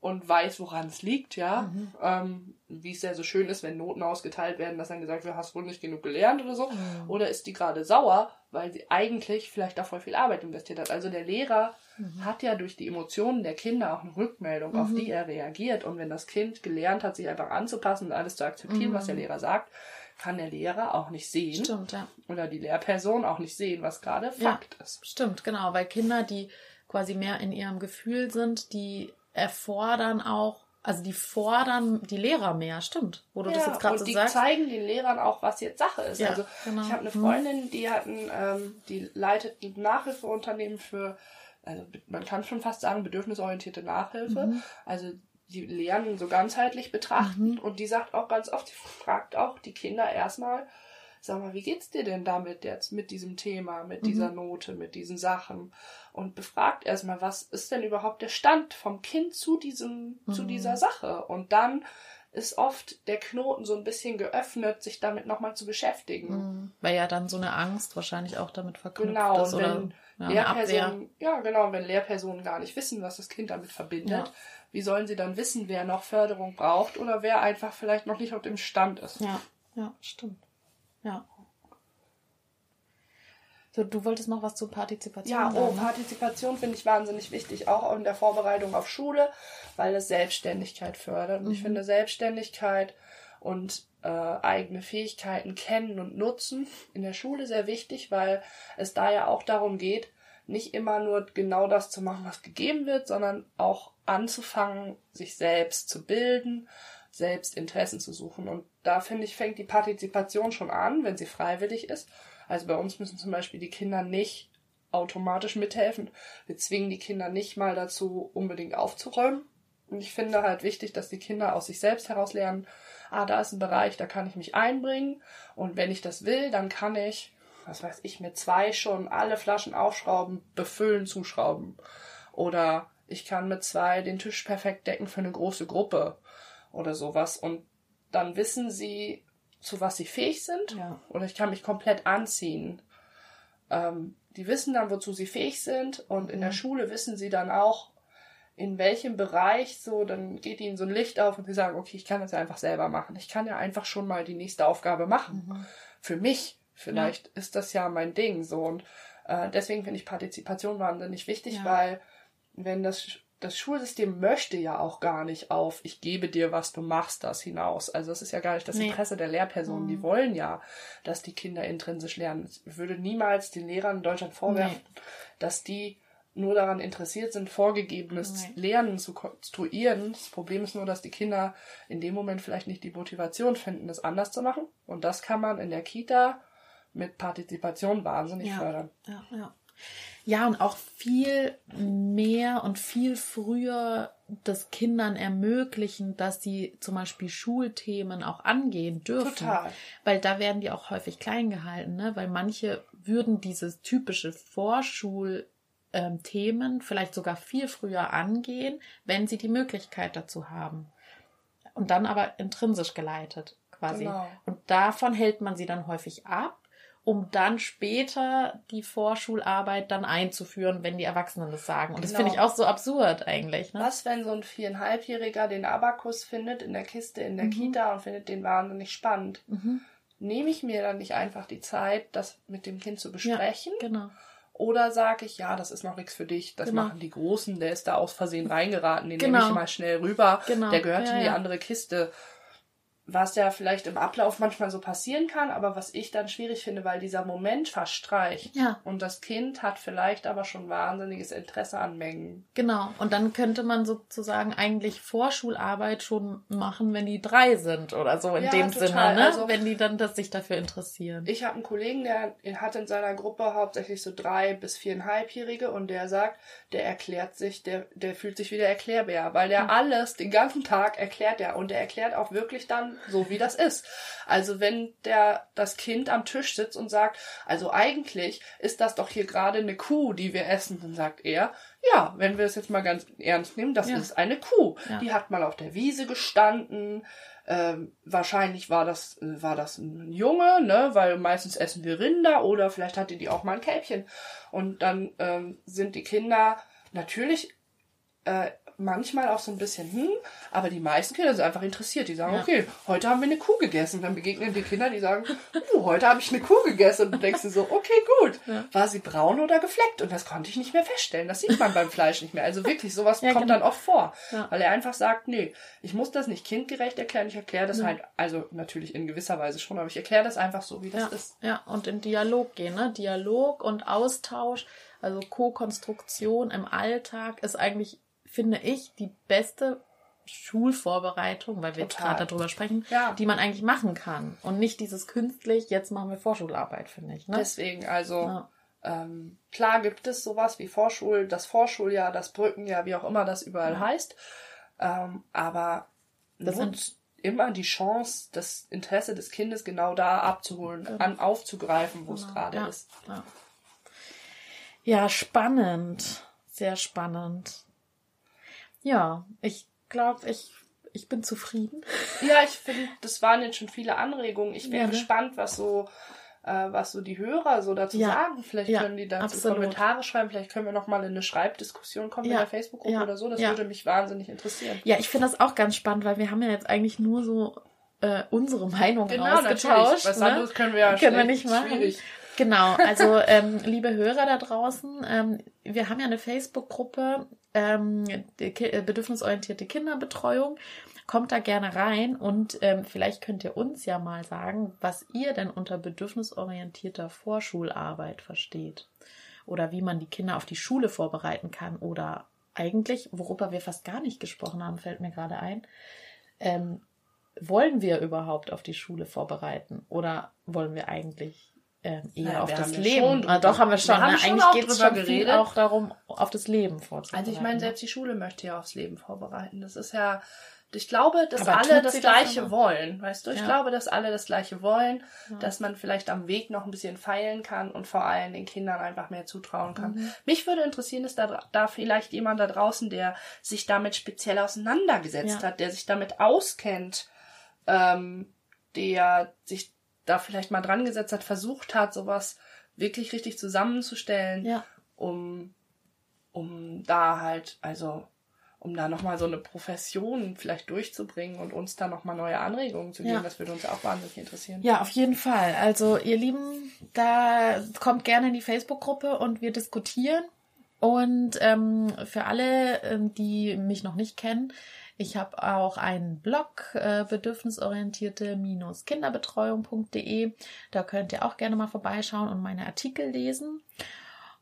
Speaker 2: und weiß, woran es liegt, ja.
Speaker 1: Mhm.
Speaker 2: Ähm, wie es ja so schön ist, wenn Noten ausgeteilt werden, dass dann gesagt wird, hast wohl nicht genug gelernt oder so.
Speaker 1: Mhm.
Speaker 2: Oder ist die gerade sauer, weil sie eigentlich vielleicht da voll viel Arbeit investiert hat. Also der Lehrer
Speaker 1: Mhm.
Speaker 2: hat ja durch die Emotionen der Kinder auch eine Rückmeldung, auf
Speaker 1: Mhm.
Speaker 2: die er reagiert. Und wenn das Kind gelernt hat, sich einfach anzupassen und alles zu akzeptieren,
Speaker 1: Mhm.
Speaker 2: was der Lehrer sagt, kann der Lehrer auch nicht sehen
Speaker 1: stimmt, ja.
Speaker 2: oder die Lehrperson auch nicht sehen, was gerade
Speaker 1: Ja.
Speaker 2: Fakt ist.
Speaker 1: Stimmt, genau, weil Kinder, die quasi mehr in ihrem Gefühl sind, die erfordern auch, also die fordern die Lehrer mehr, stimmt, wo du das jetzt gerade
Speaker 2: und
Speaker 1: so
Speaker 2: die
Speaker 1: sagst.
Speaker 2: zeigen den Lehrern auch, was jetzt Sache ist.
Speaker 1: Ja,
Speaker 2: also
Speaker 1: genau.
Speaker 2: ich habe eine
Speaker 1: Mhm.
Speaker 2: Freundin, die hat ein, ähm, die leitet ein Nachhilfeunternehmen für, also man kann schon fast sagen, bedürfnisorientierte Nachhilfe.
Speaker 1: Mhm.
Speaker 2: Also die lernen so ganzheitlich betrachten
Speaker 1: Mhm.
Speaker 2: und die sagt auch ganz oft, die fragt auch die Kinder erstmal, sag mal, wie geht's dir denn damit jetzt, mit diesem Thema, mit dieser Note, mit diesen Sachen? Und befragt erstmal, was ist denn überhaupt der Stand vom Kind zu diesem, zu dieser Sache? Und dann ist oft der Knoten so ein bisschen geöffnet, sich damit nochmal zu beschäftigen.
Speaker 1: Mhm. Weil ja dann so eine Angst wahrscheinlich auch damit verknüpft
Speaker 2: Genau,
Speaker 1: ist
Speaker 2: und
Speaker 1: oder
Speaker 2: wenn
Speaker 1: ja.
Speaker 2: Lehrpersonen, ja genau, wenn Lehrpersonen gar nicht wissen, was das Kind damit verbindet,
Speaker 1: Ja.
Speaker 2: wie sollen sie dann wissen, wer noch Förderung braucht oder wer einfach vielleicht noch nicht auf dem Stand ist?
Speaker 1: Ja, ja, stimmt. Ja. So, du wolltest noch was zur Partizipation
Speaker 2: Ja, oh,
Speaker 1: sagen. ne?
Speaker 2: Partizipation finde ich wahnsinnig wichtig, auch in der Vorbereitung auf Schule, weil es Selbstständigkeit fördert.
Speaker 1: Mhm.
Speaker 2: Und ich finde Selbstständigkeit und äh, eigene Fähigkeiten kennen und nutzen in der Schule sehr wichtig, weil es da ja auch darum geht, nicht immer nur genau das zu machen, was gegeben wird, sondern auch anzufangen, sich selbst zu bilden, selbst Interessen zu suchen. Und da finde ich, fängt die Partizipation schon an, wenn sie freiwillig ist. Also bei uns müssen zum Beispiel die Kinder nicht automatisch mithelfen. Wir zwingen die Kinder nicht mal dazu, unbedingt aufzuräumen. Und ich finde halt wichtig, dass die Kinder aus sich selbst heraus lernen, ah, da ist ein Bereich, da kann ich mich einbringen. Und wenn ich das will, dann kann ich, was weiß ich, mit zwei schon alle Flaschen aufschrauben, befüllen, zuschrauben. Oder ich kann mit zwei den Tisch perfekt decken für eine große Gruppe oder sowas. Und dann wissen sie, zu was sie fähig sind.
Speaker 1: Ja.
Speaker 2: Oder ich kann mich komplett anziehen. Ähm, die wissen dann, wozu sie fähig sind. Und in der Schule wissen sie dann auch, in welchem Bereich so, dann geht ihnen so ein Licht auf und sie sagen, okay, ich kann das ja einfach selber machen. Ich kann ja einfach schon mal die nächste Aufgabe machen. Für mich, vielleicht ist das ja mein Ding so. Und äh, deswegen finde ich Partizipation wahnsinnig wichtig,
Speaker 1: Ja.
Speaker 2: weil wenn das, das Schulsystem möchte ja auch gar nicht auf, ich gebe dir was, du machst das hinaus. Also das ist ja gar nicht das
Speaker 1: Nee.
Speaker 2: Interesse der Lehrpersonen. Die wollen ja, dass die Kinder intrinsisch lernen. Ich würde niemals den Lehrern in Deutschland vorwerfen, dass die nur daran interessiert sind, vorgegebenes
Speaker 1: Nee.
Speaker 2: Lernen zu konstruieren. Das Problem ist nur, dass die Kinder in dem Moment vielleicht nicht die Motivation finden, das anders zu machen. Und das kann man in der Kita mit Partizipation wahnsinnig
Speaker 1: Ja.
Speaker 2: fördern.
Speaker 1: Ja, ja. Ja, und auch viel mehr und viel früher das Kindern ermöglichen, dass sie zum Beispiel Schulthemen auch angehen dürfen.
Speaker 2: Total.
Speaker 1: Weil da werden die auch häufig klein gehalten, ne? Weil manche würden dieses typische Vorschul ähm, Themen vielleicht sogar viel früher angehen, wenn sie die Möglichkeit dazu haben. Und dann aber intrinsisch geleitet quasi.
Speaker 2: Genau.
Speaker 1: Und davon hält man sie dann häufig ab, um dann später die Vorschularbeit dann einzuführen, wenn die Erwachsenen das sagen. Und das
Speaker 2: Genau.
Speaker 1: finde ich auch so absurd eigentlich. Ne?
Speaker 2: Was, wenn so ein viereinhalbjähriger den Abakus findet in der Kiste in der
Speaker 1: Mhm.
Speaker 2: Kita und findet den wahnsinnig spannend? Nehme ich mir dann nicht einfach die Zeit, das mit dem Kind zu besprechen?
Speaker 1: Genau.
Speaker 2: Oder sage ich, ja, das ist noch nichts für dich, das
Speaker 1: Genau.
Speaker 2: machen die Großen, der ist da aus Versehen reingeraten, den
Speaker 1: Genau.
Speaker 2: nehme ich mal schnell rüber,
Speaker 1: Genau.
Speaker 2: der gehört
Speaker 1: Ja,
Speaker 2: in die
Speaker 1: ja.
Speaker 2: andere Kiste. Was ja vielleicht im Ablauf manchmal so passieren kann, aber was ich dann schwierig finde, weil dieser Moment verstreicht.
Speaker 1: Ja.
Speaker 2: Und das Kind hat vielleicht aber schon wahnsinniges Interesse an Mengen.
Speaker 1: Genau. Und dann könnte man sozusagen eigentlich Vorschularbeit schon machen, wenn die drei sind oder so in
Speaker 2: Ja,
Speaker 1: dem
Speaker 2: total.
Speaker 1: Sinne, ne?
Speaker 2: Also-
Speaker 1: wenn die dann das sich dafür interessieren.
Speaker 2: Ich habe einen Kollegen, der hat in seiner Gruppe hauptsächlich so drei bis viereinhalbjährige und der sagt, der erklärt sich, der, der fühlt sich wie der Erklärbär, weil der alles den ganzen Tag erklärt er und der erklärt auch wirklich dann so, wie das ist. Also wenn der das Kind am Tisch sitzt und sagt, also eigentlich ist das doch hier gerade eine Kuh, die wir essen, dann sagt er, ja, wenn wir es jetzt mal ganz ernst nehmen, das
Speaker 1: Ja.
Speaker 2: ist eine Kuh.
Speaker 1: Ja.
Speaker 2: Die hat mal auf der Wiese gestanden. Ähm, wahrscheinlich war das, äh, war das ein Junge, ne, weil meistens essen wir Rinder oder vielleicht hatte die auch mal ein Kälbchen. Und dann ähm, sind die Kinder natürlich äh, manchmal auch so ein bisschen, hm, aber die meisten Kinder sind einfach interessiert. Die sagen,
Speaker 1: Ja.
Speaker 2: okay, heute haben wir eine Kuh gegessen. Dann begegnen die Kinder, die sagen, uh, heute habe ich eine Kuh gegessen. Und du denkst dir so, okay, gut.
Speaker 1: Ja.
Speaker 2: War sie braun oder gefleckt? Und das konnte ich nicht mehr feststellen. Das sieht man beim Fleisch nicht mehr. Also wirklich, sowas
Speaker 1: Ja,
Speaker 2: kommt
Speaker 1: genau.
Speaker 2: dann oft vor. Weil er einfach sagt, nee, ich muss das nicht kindgerecht erklären. Ich erkläre das halt, also natürlich in gewisser Weise schon, aber ich erkläre das einfach so, wie das
Speaker 1: Ja,
Speaker 2: ist.
Speaker 1: ja, und in Dialog gehen, ne? Dialog und Austausch, also Co-Konstruktion im Alltag ist eigentlich, finde ich, die beste Schulvorbereitung, weil wir jetzt
Speaker 2: Total.
Speaker 1: gerade darüber sprechen,
Speaker 2: Ja.
Speaker 1: die man eigentlich machen kann. Und nicht dieses künstlich, jetzt machen wir Vorschularbeit, finde ich. Ne?
Speaker 2: Deswegen, also
Speaker 1: Ja.
Speaker 2: ähm, klar gibt es sowas wie Vorschul, das Vorschuljahr, das Brückenjahr, wie auch immer das überall heißt. Ähm, aber
Speaker 1: Das
Speaker 2: nutzt, immer die Chance, das Interesse des Kindes genau da abzuholen,
Speaker 1: Genau.
Speaker 2: an aufzugreifen, wo es
Speaker 1: Genau,
Speaker 2: gerade
Speaker 1: ja,
Speaker 2: ist.
Speaker 1: Ja. ja, spannend. Sehr spannend. Ja, ich glaube, ich, ich bin zufrieden.
Speaker 2: Ja, ich finde, das waren jetzt schon viele Anregungen. Ich bin
Speaker 1: Ja, ne?
Speaker 2: gespannt, was so, äh, was so die Hörer so dazu
Speaker 1: Ja.
Speaker 2: sagen. Vielleicht
Speaker 1: Ja,
Speaker 2: können die dazu
Speaker 1: absolut.
Speaker 2: Kommentare schreiben. Vielleicht können wir noch mal in eine Schreibdiskussion kommen in
Speaker 1: Ja,
Speaker 2: der Facebook-Gruppe oder so. Das würde mich wahnsinnig interessieren.
Speaker 1: Ja, ich finde das auch ganz spannend, weil wir haben ja jetzt eigentlich nur so äh, unsere Meinung
Speaker 2: Genau,
Speaker 1: ausgetauscht.
Speaker 2: Was
Speaker 1: ne?
Speaker 2: anderes können wir ja
Speaker 1: Können wir nicht machen.
Speaker 2: Schwierig.
Speaker 1: Genau, also ähm, liebe Hörer da draußen, ähm, wir haben ja eine Facebook-Gruppe ähm, äh, bedürfnisorientierte Kinderbetreuung. Kommt da gerne rein und ähm, vielleicht könnt ihr uns ja mal sagen, was ihr denn unter bedürfnisorientierter Vorschularbeit versteht. Oder wie man die Kinder auf die Schule vorbereiten kann. Oder eigentlich, worüber wir fast gar nicht gesprochen haben, fällt mir gerade ein. Ähm, wollen wir überhaupt auf die Schule vorbereiten? Oder wollen wir eigentlich ähm, eher
Speaker 2: Naja,
Speaker 1: auf das
Speaker 2: ja
Speaker 1: Leben? ah, doch, haben wir schon.
Speaker 2: wir haben
Speaker 1: ne?
Speaker 2: schon
Speaker 1: Eigentlich geht es schon
Speaker 2: geredet.
Speaker 1: auch darum, auf das Leben vorzubereiten.
Speaker 2: Also ich meine,
Speaker 1: ne?
Speaker 2: selbst die Schule möchte ja aufs Leben vorbereiten. Das ist ja, ich glaube, dass
Speaker 1: Aber
Speaker 2: alle das
Speaker 1: das
Speaker 2: Gleiche
Speaker 1: immer?
Speaker 2: wollen. Weißt du, ich
Speaker 1: Ja.
Speaker 2: glaube, dass alle das Gleiche wollen,
Speaker 1: Ja.
Speaker 2: dass man vielleicht am Weg noch ein bisschen feilen kann und vor allem den Kindern einfach mehr zutrauen kann.
Speaker 1: Mhm.
Speaker 2: Mich würde interessieren, ist da, da vielleicht jemand da draußen, der sich damit speziell auseinandergesetzt
Speaker 1: Ja.
Speaker 2: hat, der sich damit auskennt, ähm, der sich da vielleicht mal dran gesetzt hat, versucht hat, sowas wirklich richtig zusammenzustellen
Speaker 1: Ja,
Speaker 2: um, um da halt, also um da nochmal so eine Profession vielleicht durchzubringen und uns da nochmal neue Anregungen zu geben.
Speaker 1: Ja.
Speaker 2: Das würde uns auch wahnsinnig interessieren.
Speaker 1: Ja, auf jeden Fall. Also, ihr Lieben, da kommt gerne in die Facebook-Gruppe und wir diskutieren. Und ähm, für alle, ähm, die mich noch nicht kennen, ich habe auch einen Blog, äh, bedürfnisorientierte-kinderbetreuung.de. Da könnt ihr auch gerne mal vorbeischauen und meine Artikel lesen.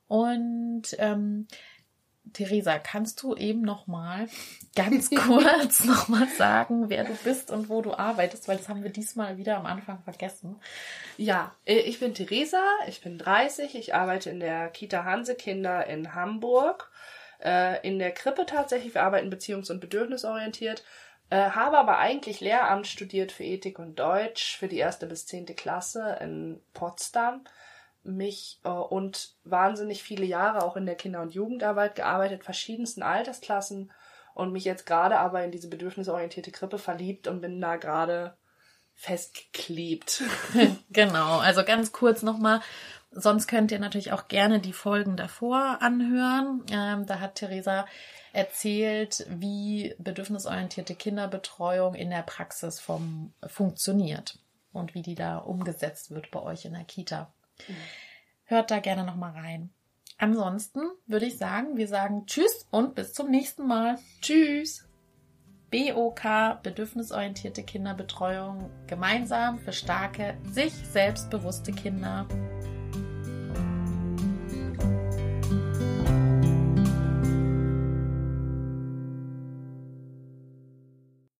Speaker 1: Und ähm, Theresa, kannst du eben noch mal ganz kurz noch mal sagen, wer du bist und wo du arbeitest, weil das haben wir diesmal wieder am Anfang vergessen.
Speaker 2: Ja, äh, ich bin Theresa, ich bin 30, ich arbeite in der Kita Hanse Kinder in Hamburg, äh, in der Krippe tatsächlich, wir arbeiten beziehungs- und bedürfnisorientiert, äh, habe aber eigentlich Lehramt studiert für Ethik und Deutsch für die erste bis zehnte Klasse in Potsdam. Mich äh, und wahnsinnig viele Jahre auch in der Kinder- und Jugendarbeit gearbeitet, verschiedensten Altersklassen und mich jetzt gerade aber in diese bedürfnisorientierte Krippe verliebt und bin da gerade festgeklebt.
Speaker 1: Genau, also ganz kurz nochmal. Sonst könnt ihr natürlich auch gerne die Folgen davor anhören. Ähm, da hat Theresa erzählt, wie bedürfnisorientierte Kinderbetreuung in der Praxis vom, funktioniert und wie die da umgesetzt wird bei euch in der Kita. Hört da gerne nochmal rein. Ansonsten würde ich sagen, wir sagen Tschüss und bis zum nächsten Mal.
Speaker 2: Tschüss!
Speaker 1: BOK, bedürfnisorientierte Kinderbetreuung, gemeinsam für starke, sich selbstbewusste Kinder.